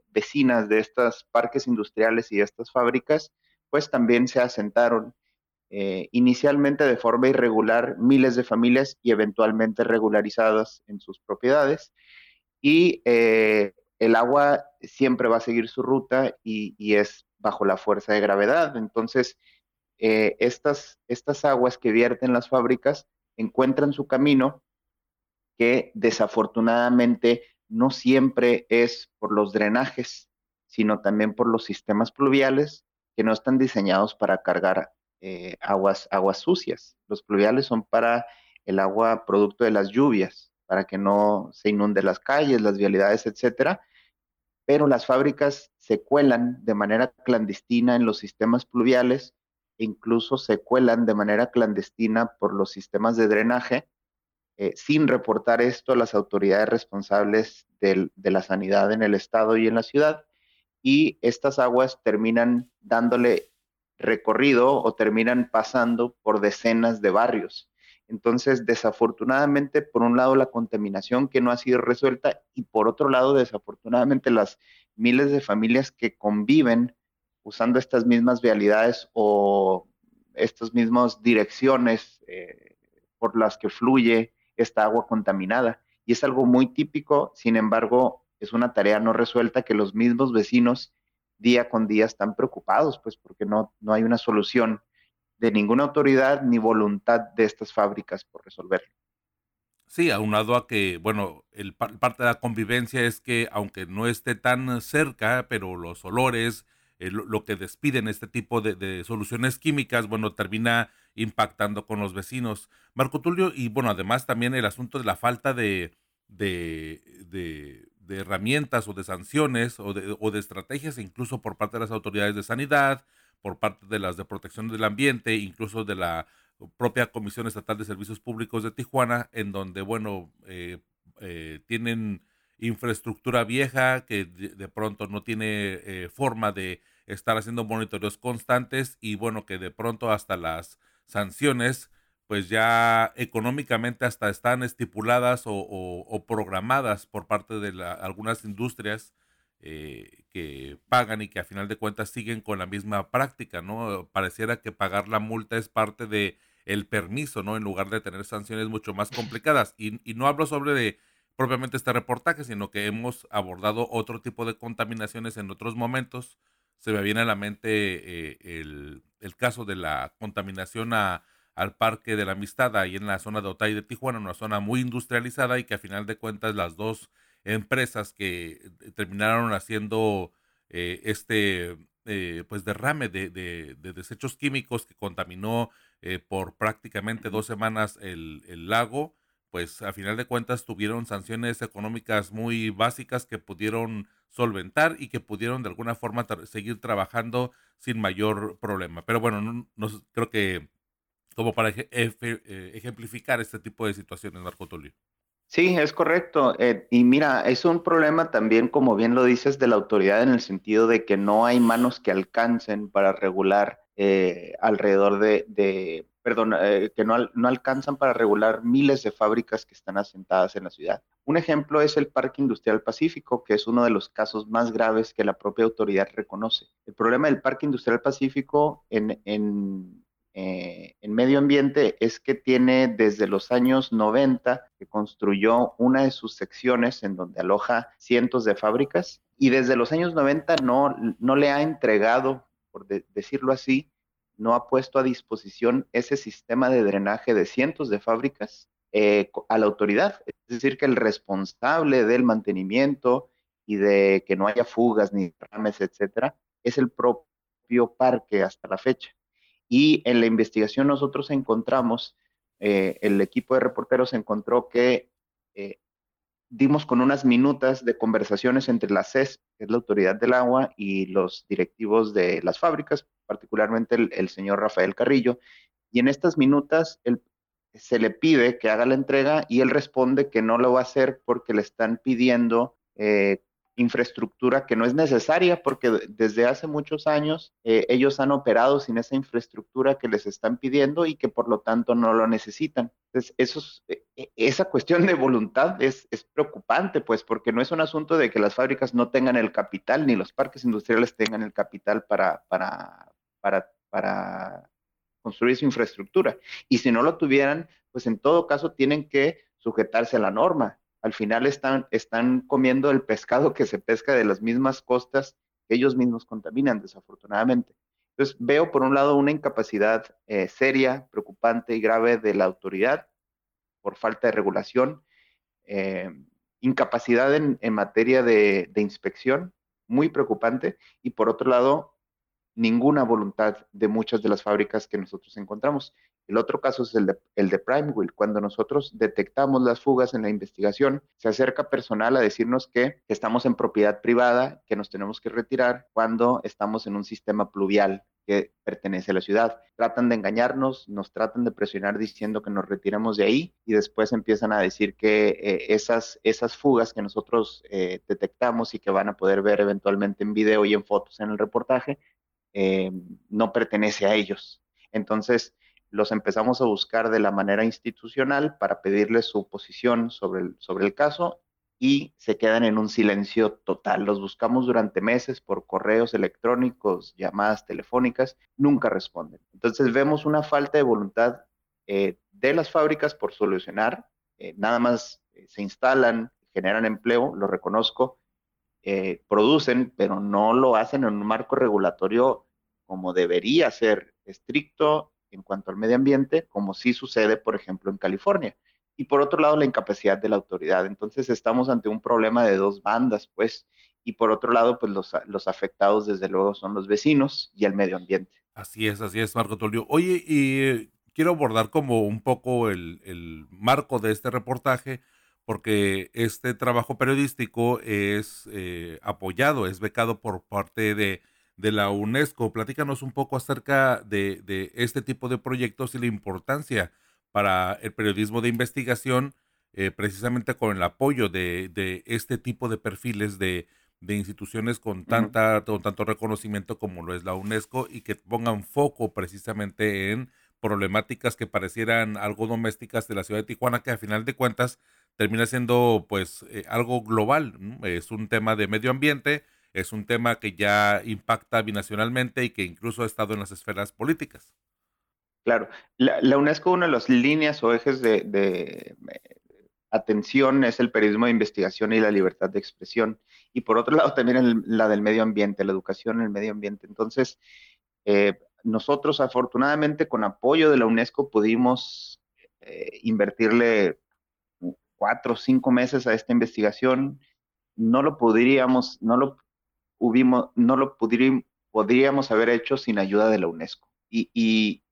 vecinas de estos parques industriales y estas fábricas, pues también se asentaron eh, inicialmente de forma irregular miles de familias y eventualmente regularizadas en sus propiedades. Y eh, el agua siempre va a seguir su ruta y, es bajo la fuerza de gravedad. Entonces, eh, estas, estas aguas que vierten las fábricas encuentran su camino que desafortunadamente no siempre es por los drenajes, sino también por los sistemas pluviales que no están diseñados para cargar eh, aguas, aguas sucias. Los pluviales son para el agua producto de las lluvias, para que no se inunde las calles, las vialidades, etcétera. Pero las fábricas se cuelan de manera clandestina en los sistemas pluviales e incluso se cuelan de manera clandestina por los sistemas de drenaje eh, sin reportar esto a las autoridades responsables de la sanidad en el estado y en la ciudad. Y estas aguas terminan dándole recorrido o terminan pasando por decenas de barrios. Entonces, desafortunadamente, por un lado, la contaminación que no ha sido resuelta y por otro lado, desafortunadamente, las miles de familias que conviven usando estas mismas vialidades o estas mismas direcciones eh, por las que fluye esta agua contaminada. Y es algo muy típico, sin embargo, es una tarea no resuelta que los mismos vecinos día con día están preocupados, pues porque no, no hay una solución de ninguna autoridad ni voluntad de estas fábricas por resolverlo. Sí, aunado a que, bueno, el, parte de la convivencia es que aunque no esté tan cerca, pero los olores, eh, lo, que despiden este tipo de, soluciones químicas, bueno, termina impactando con los vecinos. Marco Tulio, y bueno, además también el asunto de la falta de, de herramientas o de sanciones o de, o de estrategias, incluso por parte de las autoridades de sanidad, por parte de las de protección del ambiente, incluso de la propia Comisión Estatal de Servicios Públicos de Tijuana, en donde, bueno, eh, eh, tienen infraestructura vieja que de, pronto no tiene eh, forma de estar haciendo monitoreos constantes y, bueno, que de pronto hasta las sanciones pues ya económicamente hasta están estipuladas o, programadas por parte de algunas industrias eh, que pagan y que a final de cuentas siguen con la misma práctica, ¿no? Pareciera que pagar la multa es parte de el permiso, ¿no? En lugar de tener sanciones mucho más complicadas. Y, no hablo sobre de propiamente este reportaje, sino que hemos abordado otro tipo de contaminaciones en otros momentos. Se me viene a la mente eh, el, el caso de la contaminación a al Parque de la Amistad, ahí en la zona de Otay de Tijuana, una zona muy industrializada y que a final de cuentas las dos empresas que eh, terminaron haciendo eh, este eh, pues derrame de, de, desechos químicos que contaminó por prácticamente dos semanas el, el, lago, pues a final de cuentas tuvieron sanciones económicas muy básicas que pudieron solventar y que pudieron de alguna forma seguir trabajando sin mayor problema. Pero bueno, no, no, creo que como para eh, ejemplificar este tipo de situaciones, Marco Tulio. Sí, es correcto. Eh, y mira, es un problema también, como bien lo dices, de la autoridad en el sentido de que no hay manos que alcancen para regular eh, alrededor de, perdón, que no, no alcanzan para regular miles de fábricas que están asentadas en la ciudad. Un ejemplo es el Parque Industrial Pacífico, que es uno de los casos más graves que la propia autoridad reconoce. El problema del Parque Industrial Pacífico en, en eh, en medio ambiente es que tiene desde los años 90 que construyó una de sus secciones en donde aloja cientos de fábricas y desde los años 90 no, no le ha entregado, por decirlo así, no ha puesto a disposición ese sistema de drenaje de cientos de fábricas eh, a la autoridad. Es decir, que el responsable del mantenimiento y de que no haya fugas ni rames, etcétera, es el propio parque hasta la fecha. Y en la investigación nosotros encontramos, eh, el equipo de reporteros encontró que eh, dimos con unas minutas de conversaciones entre la CES, que es la autoridad del agua, y los directivos de las fábricas, particularmente el, señor Rafael Carrillo. Y en estas minutas se le pide que haga la entrega y él responde que no lo va a hacer porque le están pidiendo eh, infraestructura que no es necesaria porque desde hace muchos años eh, ellos han operado sin esa infraestructura que les están pidiendo y que por lo tanto no lo necesitan. Entonces, eso e, e, esa cuestión de voluntad es, es, preocupante, pues, porque no es un asunto de que las fábricas no tengan el capital ni los parques industriales tengan el capital para, para, para, para construir su infraestructura. Y si no lo tuvieran, pues en todo caso tienen que sujetarse a la norma al final están, comiendo el pescado que se pesca de las mismas costas que ellos mismos contaminan, desafortunadamente. Entonces, veo por un lado una incapacidad eh, seria, preocupante y grave de la autoridad por falta de regulación, eh, incapacidad en, materia de, inspección, muy preocupante, y por otro lado, ninguna voluntad de muchas de las fábricas que nosotros encontramos. El otro caso es el de, el Primewheel. Cuando nosotros detectamos las fugas en la investigación, se acerca personal a decirnos que estamos en propiedad privada, que nos tenemos que retirar cuando estamos en un sistema pluvial que pertenece a la ciudad. Tratan de engañarnos, nos tratan de presionar diciendo que nos retiremos de ahí y después empiezan a decir que eh, esas, esas fugas que nosotros eh, detectamos y que van a poder ver eventualmente en video y en fotos en el reportaje, eh, no pertenece a ellos. Entonces, los empezamos a buscar de la manera institucional para pedirles su posición sobre el, sobre el caso y se quedan en un silencio total. Los buscamos durante meses por correos electrónicos, llamadas telefónicas, nunca responden. Entonces vemos una falta de voluntad eh, de las fábricas por solucionar, eh, nada más eh, se instalan, generan empleo, lo reconozco, producen, pero no lo hacen en un marco regulatorio como debería ser, estricto en cuanto al medio ambiente, como sí sucede, por ejemplo, en California. Y por otro lado, la incapacidad de la autoridad. Entonces, estamos ante un problema de dos bandas, pues. Y por otro lado, pues los, los afectados, desde luego, son los vecinos y el medio ambiente. Así es, así es, Marco Tolio. Oye, y quiero abordar como un poco el, el marco de este reportaje, porque este trabajo periodístico es eh, apoyado, es becado por parte de de la UNESCO. Platícanos un poco acerca de, este tipo de proyectos y la importancia para el periodismo de investigación, eh, precisamente con el apoyo de, este tipo de perfiles de, instituciones con, tanta, con tanto reconocimiento como lo es la UNESCO y que pongan foco precisamente en problemáticas que parecieran algo domésticas de la ciudad de Tijuana, que a final de cuentas termina siendo pues eh, algo global. Es un tema de medio ambiente, es un tema que ya impacta binacionalmente y que incluso ha estado en las esferas políticas. Claro, la, UNESCO, una de las líneas o ejes de, eh, atención es el periodismo de investigación y la libertad de expresión. Y por otro lado también la del medio ambiente, la educación en el medio ambiente. Entonces, eh, nosotros afortunadamente con apoyo de la UNESCO pudimos eh, invertirle cuatro o cinco meses a esta investigación. No lo podríamos, no lo no lo podríamos haber hecho sin ayuda de la UNESCO. Y,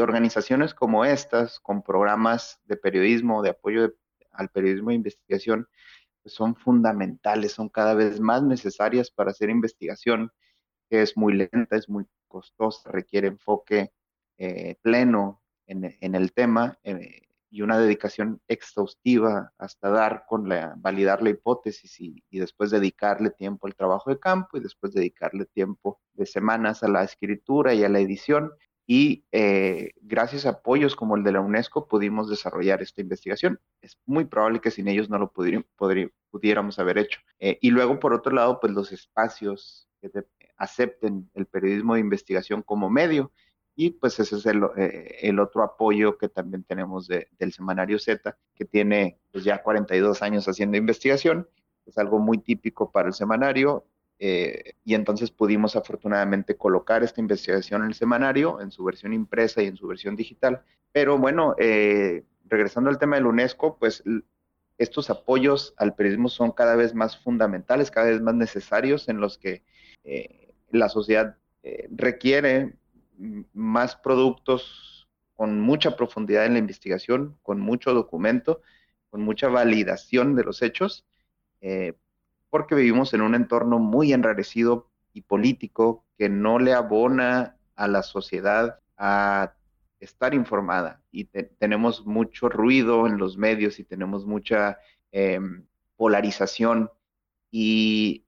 organizaciones como estas, con programas de periodismo, de apoyo al periodismo de investigación, pues son fundamentales, son cada vez más necesarias para hacer investigación, que es muy lenta, es muy costosa, requiere enfoque eh, pleno en, el tema. Eh, y una dedicación exhaustiva hasta dar con la, validar la hipótesis y, después dedicarle tiempo al trabajo de campo y después dedicarle tiempo de semanas a la escritura y a la edición. Y eh, gracias a apoyos como el de la UNESCO pudimos desarrollar esta investigación. Es muy probable que sin ellos no lo pudiéramos haber hecho. Eh, y luego, por otro lado, pues los espacios que acepten el periodismo de investigación como medio y pues ese es el, eh, el otro apoyo que también tenemos del Semanario Z, que tiene pues, ya 42 años haciendo investigación. Es algo muy típico para el semanario. eh, y entonces pudimos afortunadamente colocar esta investigación en el semanario, en su versión impresa y en su versión digital. Pero bueno, eh, regresando al tema del UNESCO, pues estos apoyos al periodismo son cada vez más fundamentales, cada vez más necesarios en los que la sociedad requiere más productos con mucha profundidad en la investigación, con mucho documento, con mucha validación de los hechos, porque vivimos en un entorno muy enrarecido y político que no le abona a la sociedad a estar informada. Y tenemos mucho ruido en los medios y tenemos mucha em, polarización. Y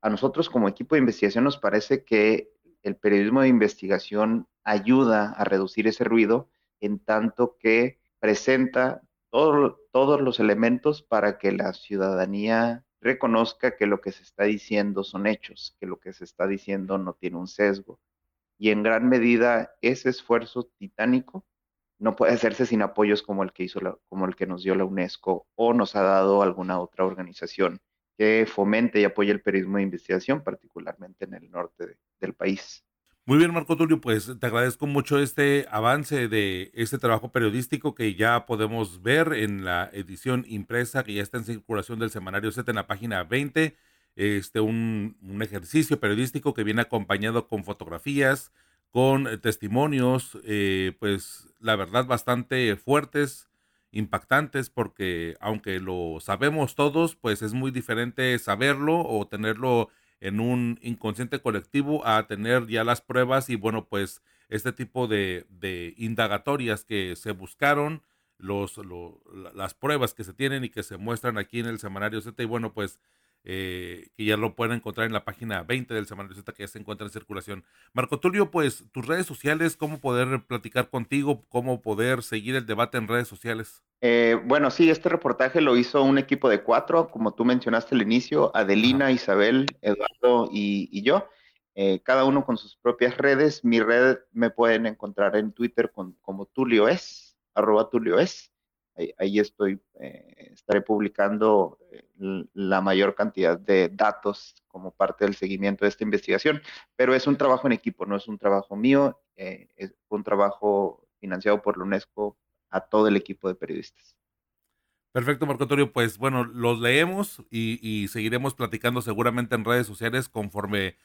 a nosotros como equipo de investigación nos parece que el periodismo de investigación ayuda a reducir ese ruido en tanto que presenta todos los elementos para que la ciudadanía reconozca que lo que se está diciendo son hechos, que lo que se está diciendo no tiene un sesgo. Y en gran medida ese esfuerzo titánico no puede hacerse sin apoyos como el que hizo como el que nos dio la UNESCO o nos ha dado alguna otra organización que fomente y apoye el periodismo de investigación, particularmente en el norte del país. Muy bien, Marco Tulio, pues te agradezco mucho este avance de este trabajo periodístico que ya podemos ver en la edición impresa que ya está en circulación del semanario Z en la página 20. Este, un, un ejercicio periodístico que viene acompañado con fotografías, con testimonios, eh, pues la verdad bastante fuertes, impactantes, porque aunque lo sabemos todos, pues es muy diferente saberlo o tenerlo en un inconsciente colectivo a tener ya las pruebas y bueno, pues este tipo de, indagatorias que se buscaron, los, las pruebas que se tienen y que se muestran aquí en el semanario Z y bueno, pues eh, que ya lo pueden encontrar en la página 20 del Semanario Z que ya se encuentra en circulación. Marco Tulio, pues tus redes sociales, cómo poder platicar contigo, cómo poder seguir el debate en redes sociales. Eh, bueno, sí, este reportaje lo hizo un equipo de cuatro, como tú mencionaste al inicio, Adelina, Isabel, Eduardo y, yo. Eh, cada uno con sus propias redes. Mi red me pueden encontrar en Twitter con, como Tulio es, arroba Tulio es ahí, estoy, eh, estaré publicando eh, la mayor cantidad de datos como parte del seguimiento de esta investigación, pero es un trabajo en equipo, no es un trabajo mío, eh, es un trabajo financiado por la UNESCO a todo el equipo de periodistas. Perfecto, Marco Antonio. Pues bueno, los leemos y, seguiremos platicando seguramente en redes sociales conforme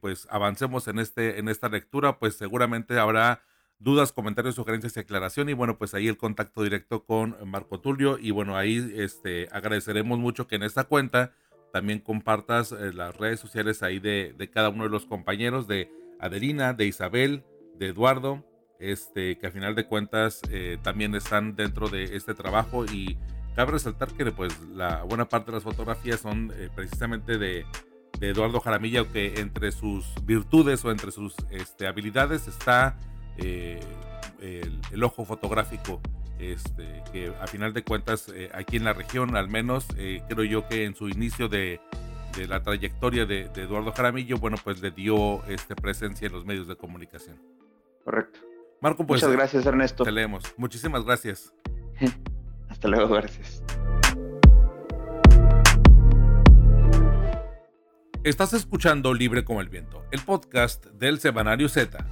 pues avancemos en, este, en esta lectura, pues seguramente habrá dudas, comentarios, sugerencias y aclaración. Y bueno, pues ahí el contacto directo con Marco Tulio. Y bueno, ahí este, agradeceremos mucho que en esta cuenta también compartas eh, las redes sociales ahí de, cada uno de los compañeros, de Adelina, de Isabel, de Eduardo, este, que a final de cuentas eh, también están dentro de este trabajo. Y cabe resaltar que pues la buena parte de las fotografías son eh, precisamente de, de, Eduardo Jaramillo, que entre sus virtudes o entre sus este, habilidades está eh, el, ojo fotográfico, este, que a final de cuentas eh, aquí en la región al menos, eh, creo yo que en su inicio de, la trayectoria de, Eduardo Jaramillo, bueno, pues le dio este, presencia en los medios de comunicación. Correcto. Marco, pues... Muchas gracias Ernesto. Te leemos. Muchísimas gracias. Hasta luego, gracias. Estás escuchando Libre como el Viento, el podcast del Semanario Z.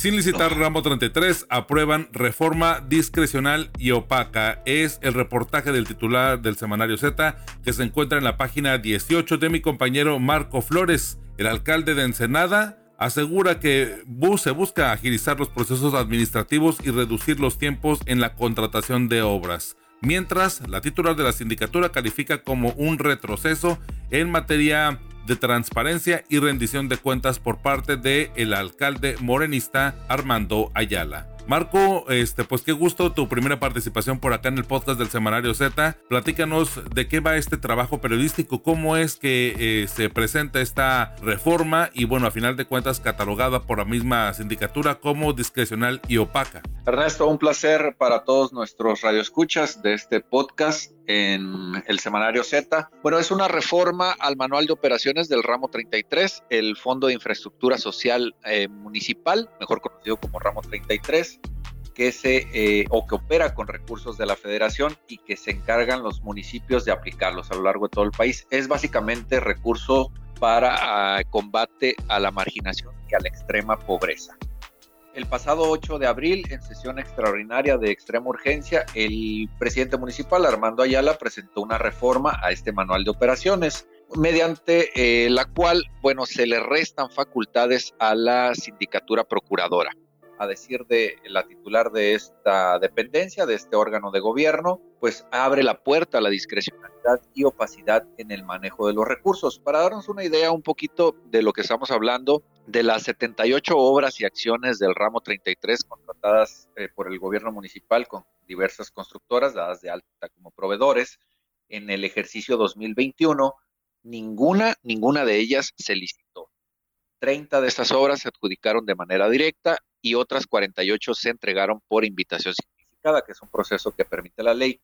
Sin licitar ramo 33, aprueban reforma discrecional y opaca. Es el reportaje del titular del semanario Z que se encuentra en la página 18 de mi compañero Marco Flores. El alcalde de Ensenada asegura que se busca agilizar los procesos administrativos y reducir los tiempos en la contratación de obras. Mientras, la titular de la sindicatura califica como un retroceso en materia de transparencia y rendición de cuentas por parte del el alcalde morenista Armando Ayala. Marco, este, pues qué gusto tu primera participación por acá en el podcast del Semanario Z. Platícanos de qué va este trabajo periodístico, cómo es que eh, se presenta esta reforma y bueno, a final de cuentas catalogada por la misma sindicatura como discrecional y opaca. Ernesto, un placer para todos nuestros radioescuchas de este podcast en el Semanario Z. Bueno, es una reforma al manual de operaciones del ramo 33, el Fondo de Infraestructura Social eh, Municipal, mejor conocido como ramo 33 que se eh, o que opera con recursos de la federación y que se encargan los municipios de aplicarlos a lo largo de todo el país. Es básicamente recurso para ah, combate a la marginación y a la extrema pobreza. El pasado 8 de abril, en sesión extraordinaria de extrema urgencia, el presidente municipal Armando Ayala presentó una reforma a este manual de operaciones, mediante eh, la cual, bueno, se le restan facultades a la sindicatura procuradora a decir de la titular de esta dependencia, de este órgano de gobierno, pues abre la puerta a la discrecionalidad y opacidad en el manejo de los recursos. Para darnos una idea un poquito de lo que estamos hablando, de las 78 obras y acciones del ramo 33 contratadas eh, por el gobierno municipal con diversas constructoras dadas de alta como proveedores en el ejercicio 2021, ninguna, ninguna de ellas se licitó. 30 de estas obras se adjudicaron de manera directa y otras 48 se entregaron por invitación significada, que es un proceso que permite la ley,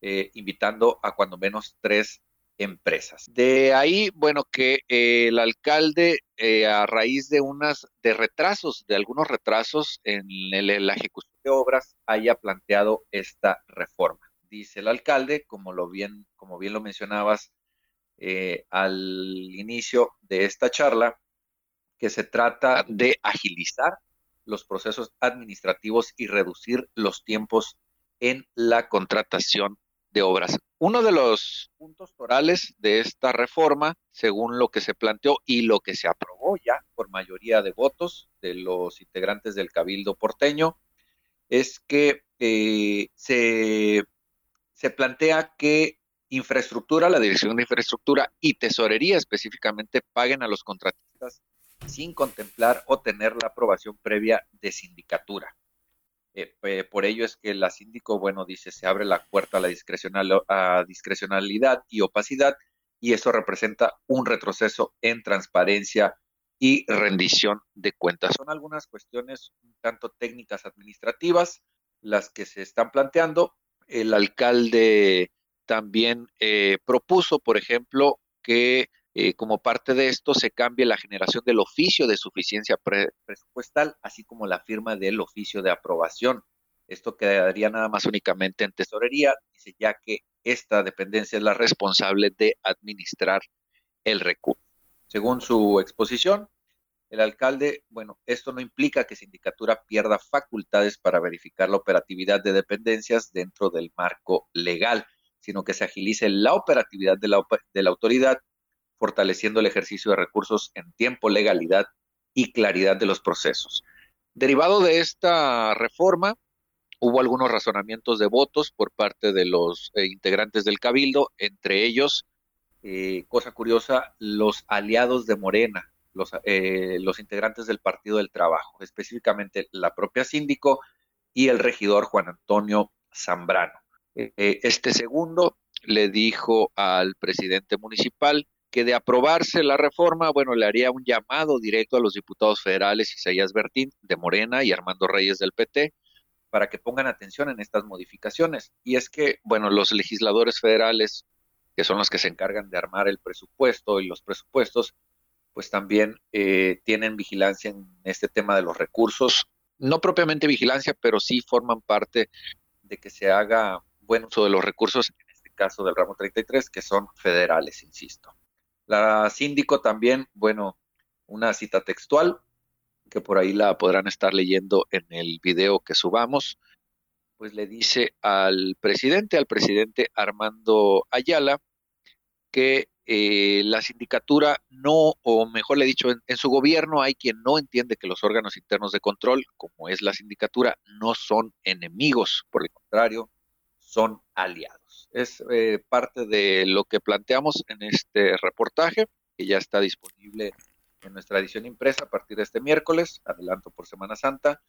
eh, invitando a cuando menos tres empresas. De ahí, bueno, que eh, el alcalde, eh, a raíz de unas, de retrasos, de algunos retrasos en la ejecución de obras, haya planteado esta reforma. Dice el alcalde, como bien, como bien lo mencionabas al inicio de esta charla, que se trata de agilizar los procesos administrativos y reducir los tiempos en la contratación de obras. Uno de los puntos torales de esta reforma, según lo que se planteó y lo que se aprobó ya por mayoría de votos de los integrantes del Cabildo porteño, es que eh, se, se plantea que infraestructura, la Dirección de Infraestructura y Tesorería específicamente paguen a los contratistas sin contemplar o tener la aprobación previa de sindicatura. Eh, por ello es que la síndico, bueno, dice, se abre la puerta a la discrecionalidad y opacidad y eso representa un retroceso en transparencia y rendición de cuentas. Son algunas cuestiones un tanto técnicas administrativas las que se están planteando. El alcalde también eh, propuso, por ejemplo, que eh, como parte de esto se cambie la generación del oficio de suficiencia presupuestal, así como la firma del oficio de aprobación. Esto quedaría nada más únicamente en tesorería, ya que esta dependencia es la responsable de administrar el recurso. Según su exposición, el alcalde, bueno, esto no implica que Sindicatura pierda facultades para verificar la operatividad de dependencias dentro del marco legal, sino que se agilice la operatividad de la autoridad fortaleciendo el ejercicio de recursos en tiempo, legalidad y claridad de los procesos. Derivado de esta reforma, hubo algunos razonamientos de votos por parte de los eh, integrantes del cabildo, entre ellos, eh, cosa curiosa, los aliados de Morena, eh, los integrantes del Partido del Trabajo, específicamente la propia síndico y el regidor Juan Antonio Zambrano. este segundo le dijo al presidente municipal que de aprobarse la reforma, bueno, le haría un llamado directo a los diputados federales Isaías Bertín de Morena y Armando Reyes del PT para que pongan atención en estas modificaciones. Y es que, bueno, los legisladores federales, que son los que se encargan de armar el presupuesto y los presupuestos, pues también eh, tienen vigilancia en este tema de los recursos. No propiamente vigilancia, pero sí forman parte de que se haga buen uso de los recursos, en este caso del ramo 33, que son federales, insisto. La síndico también, bueno, una cita textual, que por ahí la podrán estar leyendo en el video que subamos, pues le dice al presidente, al presidente Armando Ayala, que eh, la sindicatura no, o mejor le he dicho, en, su gobierno hay quien no entiende que los órganos internos de control, como es la sindicatura, no son enemigos, por el contrario, son aliados es eh, parte de lo que planteamos en este reportaje, que ya está disponible en nuestra edición impresa a partir de este miércoles, adelanto por Semana Santa,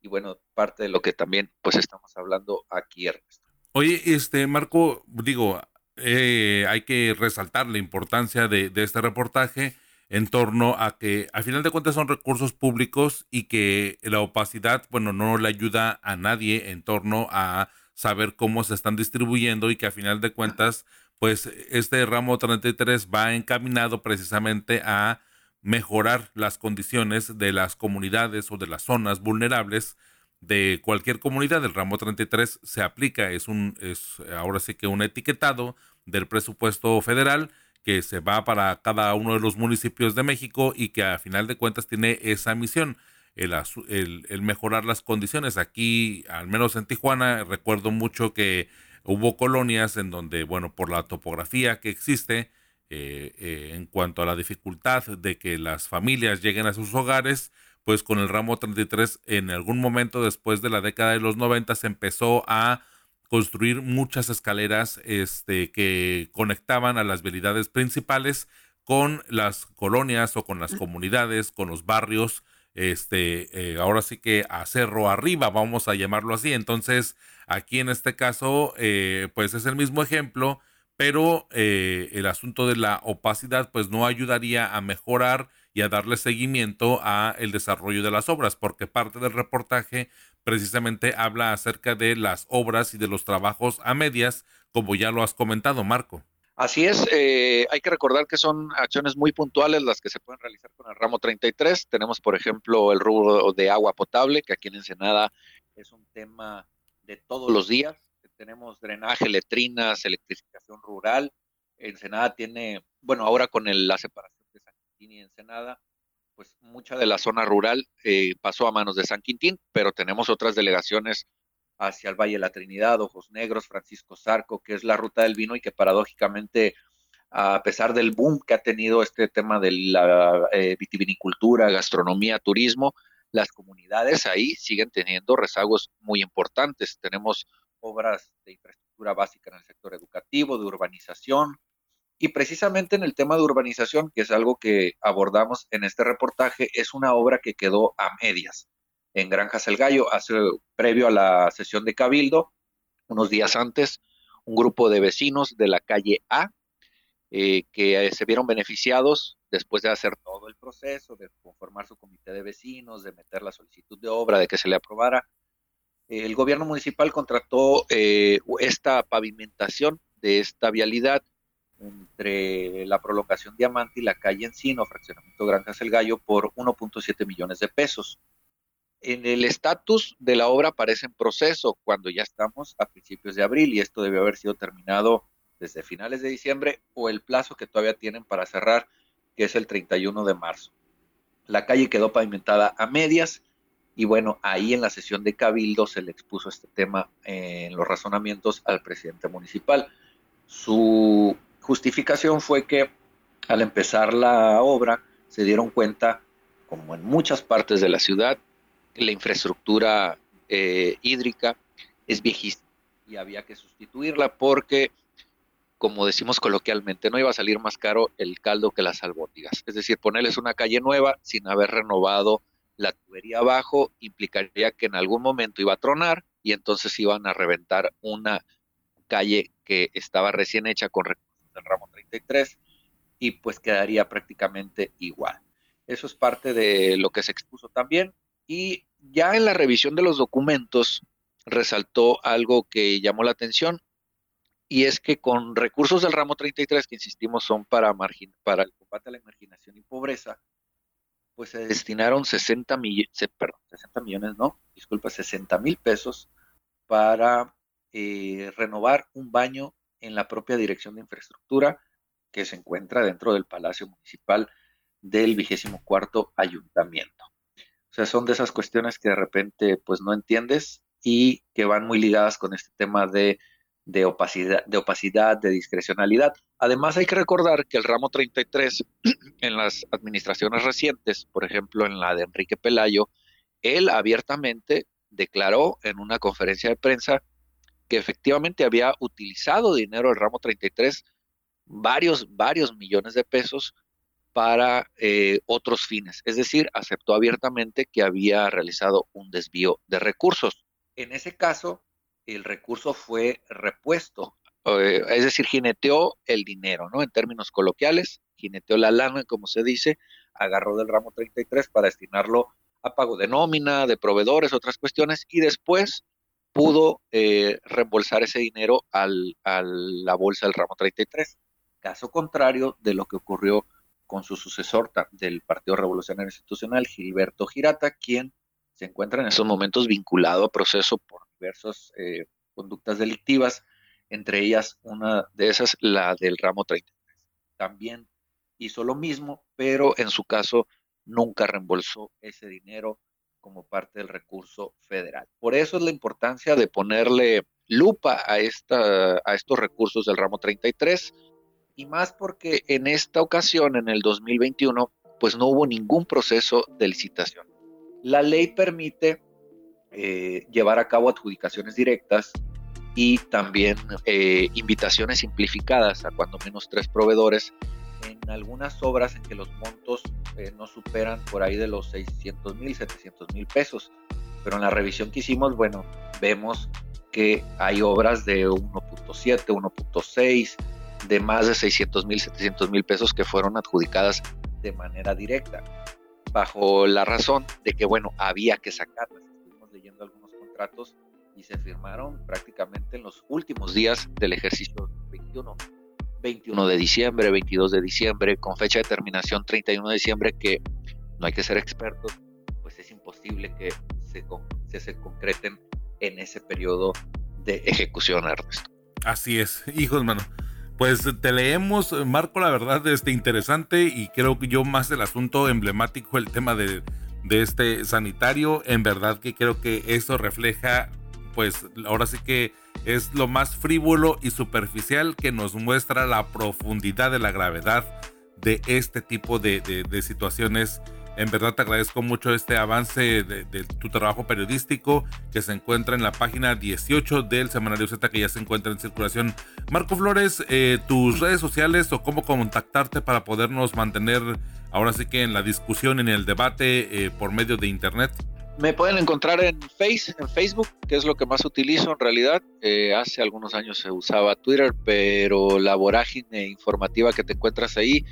y bueno, parte de lo que también pues estamos hablando aquí, Ernesto. Oye, este Marco, digo, eh, hay que resaltar la importancia de, de este reportaje en torno a que al final de cuentas son recursos públicos y que la opacidad, bueno, no le ayuda a nadie en torno a saber cómo se están distribuyendo y que a final de cuentas, pues este ramo 33 va encaminado precisamente a mejorar las condiciones de las comunidades o de las zonas vulnerables de cualquier comunidad. El ramo 33 se aplica, es un, es ahora sí que un etiquetado del presupuesto federal que se va para cada uno de los municipios de México y que a final de cuentas tiene esa misión, el, el, mejorar las condiciones. Aquí, al menos en Tijuana, recuerdo mucho que hubo colonias en donde, bueno, por la topografía que existe, eh, eh, en cuanto a la dificultad de que las familias lleguen a sus hogares, pues con el ramo 33 en algún momento después de la década de los 90 se empezó a construir muchas escaleras este, que conectaban a las vialidades principales con las colonias o con las comunidades, con los barrios, este, eh, ahora sí que a cerro arriba, vamos a llamarlo así. Entonces, aquí en este caso, eh, pues es el mismo ejemplo, pero eh, el asunto de la opacidad, pues no ayudaría a mejorar y a darle seguimiento a el desarrollo de las obras, porque parte del reportaje precisamente habla acerca de las obras y de los trabajos a medias, como ya lo has comentado, Marco. Así es, eh, hay que recordar que son acciones muy puntuales las que se pueden realizar con el ramo 33. Tenemos, por ejemplo, el rubro de agua potable, que aquí en Ensenada es un tema de todos los días. Tenemos drenaje, letrinas, electrificación rural. Ensenada tiene, bueno, ahora con la separación de San Quintín y Ensenada, pues mucha de la zona rural eh, pasó a manos de San Quintín, pero tenemos otras delegaciones hacia el Valle de la Trinidad, Ojos Negros, Francisco Zarco, que es la ruta del vino y que paradójicamente, a pesar del boom que ha tenido este tema de la eh, vitivinicultura, gastronomía, turismo, las comunidades ahí siguen teniendo rezagos muy importantes. Tenemos obras de infraestructura básica en el sector educativo, de urbanización, y precisamente en el tema de urbanización, que es algo que abordamos en este reportaje, es una obra que quedó a medias en Granjas El Gallo, previo a la sesión de Cabildo, unos días antes, un grupo de vecinos de la calle A, eh, que se vieron beneficiados después de hacer todo el proceso, de conformar su comité de vecinos, de meter la solicitud de obra, de que se le aprobara. El gobierno municipal contrató eh, esta pavimentación de esta vialidad entre la prolongación Diamante y la calle Encino, fraccionamiento Granjas El Gallo, por 1.7 millones de pesos. En el estatus de la obra aparece en proceso cuando ya estamos a principios de abril y esto debe haber sido terminado desde finales de diciembre o el plazo que todavía tienen para cerrar, que es el 31 de marzo. La calle quedó pavimentada a medias y bueno, ahí en la sesión de Cabildo se le expuso este tema en los razonamientos al presidente municipal. Su justificación fue que al empezar la obra se dieron cuenta, como en muchas partes de la ciudad, la infraestructura eh, hídrica es viejísima y había que sustituirla porque, como decimos coloquialmente, no iba a salir más caro el caldo que las albóndigas. Es decir, ponerles una calle nueva sin haber renovado la tubería abajo implicaría que en algún momento iba a tronar y entonces iban a reventar una calle que estaba recién hecha con recursos del ramo 33 y pues quedaría prácticamente igual. Eso es parte de lo que se expuso también y ya en la revisión de los documentos resaltó algo que llamó la atención y es que con recursos del ramo 33 que insistimos son para, el combate a la marginación y pobreza, pues se destinaron 60 millones, perdón, 60 millones, no, disculpa, 60 mil pesos para eh, renovar un baño en la propia Dirección de Infraestructura que se encuentra dentro del Palacio Municipal del vigésimo cuarto ayuntamiento. O sea, son de esas cuestiones que de repente pues no entiendes y que van muy ligadas con este tema de, de, opacidad, de opacidad, de discrecionalidad. Además hay que recordar que el ramo 33 en las administraciones recientes, por ejemplo en la de Enrique Pelayo, él abiertamente declaró en una conferencia de prensa que efectivamente había utilizado dinero del ramo 33, varios, varios millones de pesos para eh, otros fines. Es decir, aceptó abiertamente que había realizado un desvío de recursos. En ese caso, el recurso fue repuesto, eh, es decir, jineteó el dinero, ¿no? En términos coloquiales, jineteó la lana, como se dice, agarró del ramo 33 para destinarlo a pago de nómina, de proveedores, otras cuestiones, y después pudo eh, reembolsar ese dinero al, a la bolsa del ramo 33. Caso contrario de lo que ocurrió con su sucesor del Partido Revolucionario Institucional, Gilberto Girata, quien se encuentra en estos momentos vinculado a proceso por diversas eh, conductas delictivas, entre ellas una de esas, la del ramo 33. También hizo lo mismo, pero en su caso nunca reembolsó ese dinero como parte del recurso federal. Por eso es la importancia de ponerle lupa a estos recursos del ramo 33 y más porque en esta ocasión, en el 2021, pues no hubo ningún proceso de licitación. La ley permite eh, llevar a cabo adjudicaciones directas y también eh, invitaciones simplificadas a cuando menos tres proveedores en algunas obras en que los montos eh, no superan por ahí de los 600 mil, 700 mil pesos. Pero en la revisión que hicimos, bueno, vemos que hay obras de 1.7, 1.6, de más de 600 mil, 700 mil pesos que fueron adjudicadas de manera directa, bajo la razón de que, bueno, había que sacarlas. Estuvimos leyendo algunos contratos y se firmaron prácticamente en los últimos días del ejercicio 21. 21 de diciembre, 22 de diciembre, con fecha de terminación 31 de diciembre, que no hay que ser expertos, pues es imposible que se, se, se concreten en ese periodo de ejecución, Ernesto. Así es, hijos, mano. Pues te leemos, Marco, la verdad, este interesante y creo que yo más el asunto emblemático, el tema de, de este sanitario, en verdad que creo que eso refleja, pues ahora sí que es lo más frívolo y superficial que nos muestra la profundidad de la gravedad de este tipo de, de, situaciones. En verdad te agradezco mucho este avance de, tu trabajo periodístico que se encuentra en la página 18 del Semanario Z que ya se encuentra en circulación. Marco Flores, eh, tus redes sociales o cómo contactarte para podernos mantener ahora sí que en la discusión, en el debate eh, por medio de Internet. Me pueden encontrar en, face, en Facebook, que es lo que más utilizo en realidad. Eh, hace algunos años se usaba Twitter, pero la vorágine informativa que te encuentras ahí,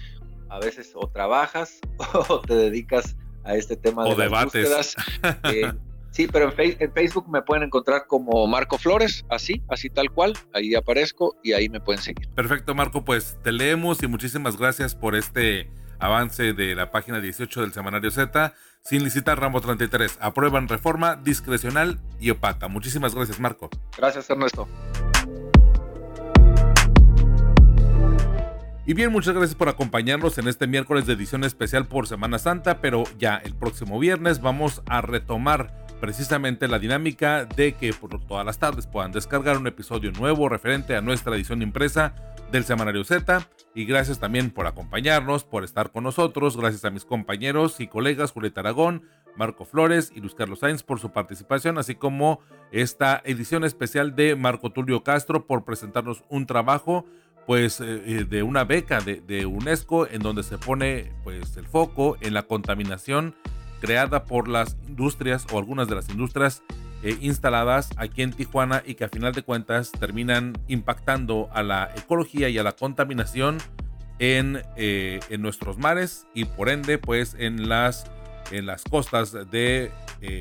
a veces o trabajas o te dedicas a este tema de debates. Eh, sí, pero en, en, Facebook me pueden encontrar como Marco Flores, así, así tal cual. Ahí aparezco y ahí me pueden seguir. Perfecto, Marco. Pues te leemos y muchísimas gracias por este avance de la página 18 del Semanario Z sin licitar ramo 33. Aprueban reforma discrecional y opaca. Muchísimas gracias, Marco. Gracias, Ernesto. Y bien, muchas gracias por acompañarnos en este miércoles de edición especial por Semana Santa, pero ya el próximo viernes vamos a retomar precisamente la dinámica de que por todas las tardes puedan descargar un episodio nuevo referente a nuestra edición impresa del Semanario Z. Y gracias también por acompañarnos, por estar con nosotros. Gracias a mis compañeros y colegas Julieta Aragón, Marco Flores y Luis Carlos Sainz por su participación, así como esta edición especial de Marco Tulio Castro por presentarnos un trabajo pues eh, eh, de una beca de, UNESCO en donde se pone pues el foco en la contaminación creada por las industrias o algunas de las industrias eh, instaladas aquí en Tijuana y que a final de cuentas terminan impactando a la ecología y a la contaminación en, en nuestros mares y por ende pues en las, en las costas de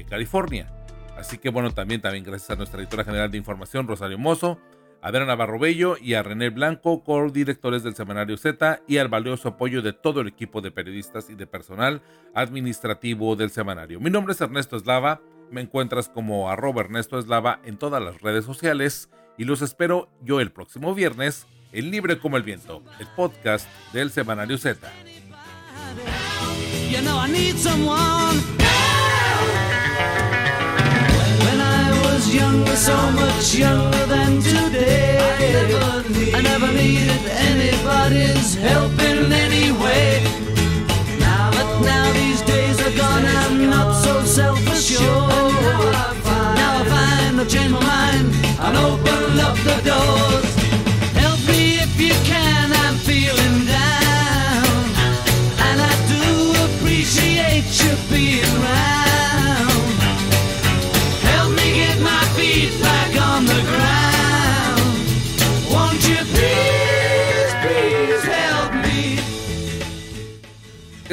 California. Así que bueno, también, también gracias a nuestra editora general de información, Rosario Mozo, Adriana Navarro Bello y a René Blanco, co-directores del Semanario Z, y al valioso apoyo de todo el equipo de periodistas y de personal administrativo del semanario. Mi nombre es Ernesto Eslava. Me encuentras como arroba Ernesto Eslava en todas las redes sociales y los espero yo el próximo viernes en Libre como el Viento, el podcast del Semanario Z. Was younger, so much younger than today. I never, need, I never needed anybody's help in any way. Now, but now these days are gone, I'm not so self-assured.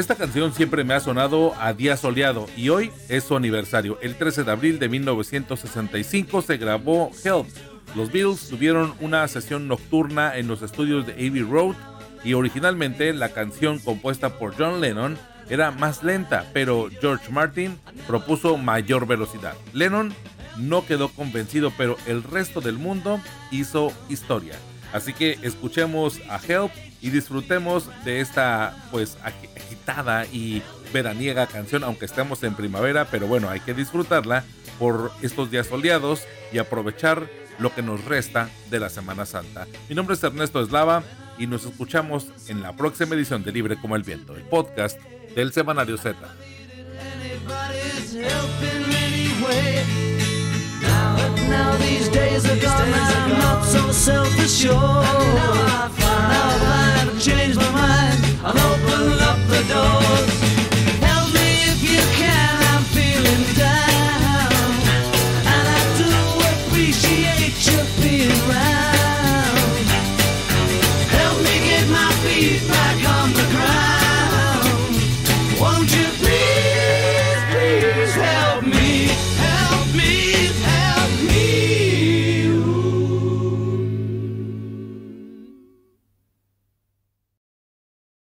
Esta canción siempre me ha sonado a día soleado y hoy es su aniversario. El 13 de abril de 1965 se grabó Help. Los Beatles tuvieron una sesión nocturna en los estudios de Abbey Road y originalmente la canción compuesta por John Lennon era más lenta, pero George Martin propuso mayor velocidad. Lennon no quedó convencido, pero el resto del mundo hizo historia. Así que escuchemos a Help y disfrutemos de esta pues agitada y veraniega canción, aunque estemos en primavera, pero bueno, hay que disfrutarla por estos días soleados y aprovechar lo que nos resta de la Semana Santa. Mi nombre es Ernesto Eslava y nos escuchamos en la próxima edición de Libre como el Viento, el podcast del Semanario Z. Now these days are gone, days I'm gone. not so self-assured. Now I've, now I've changed my mind. I'll open up the door.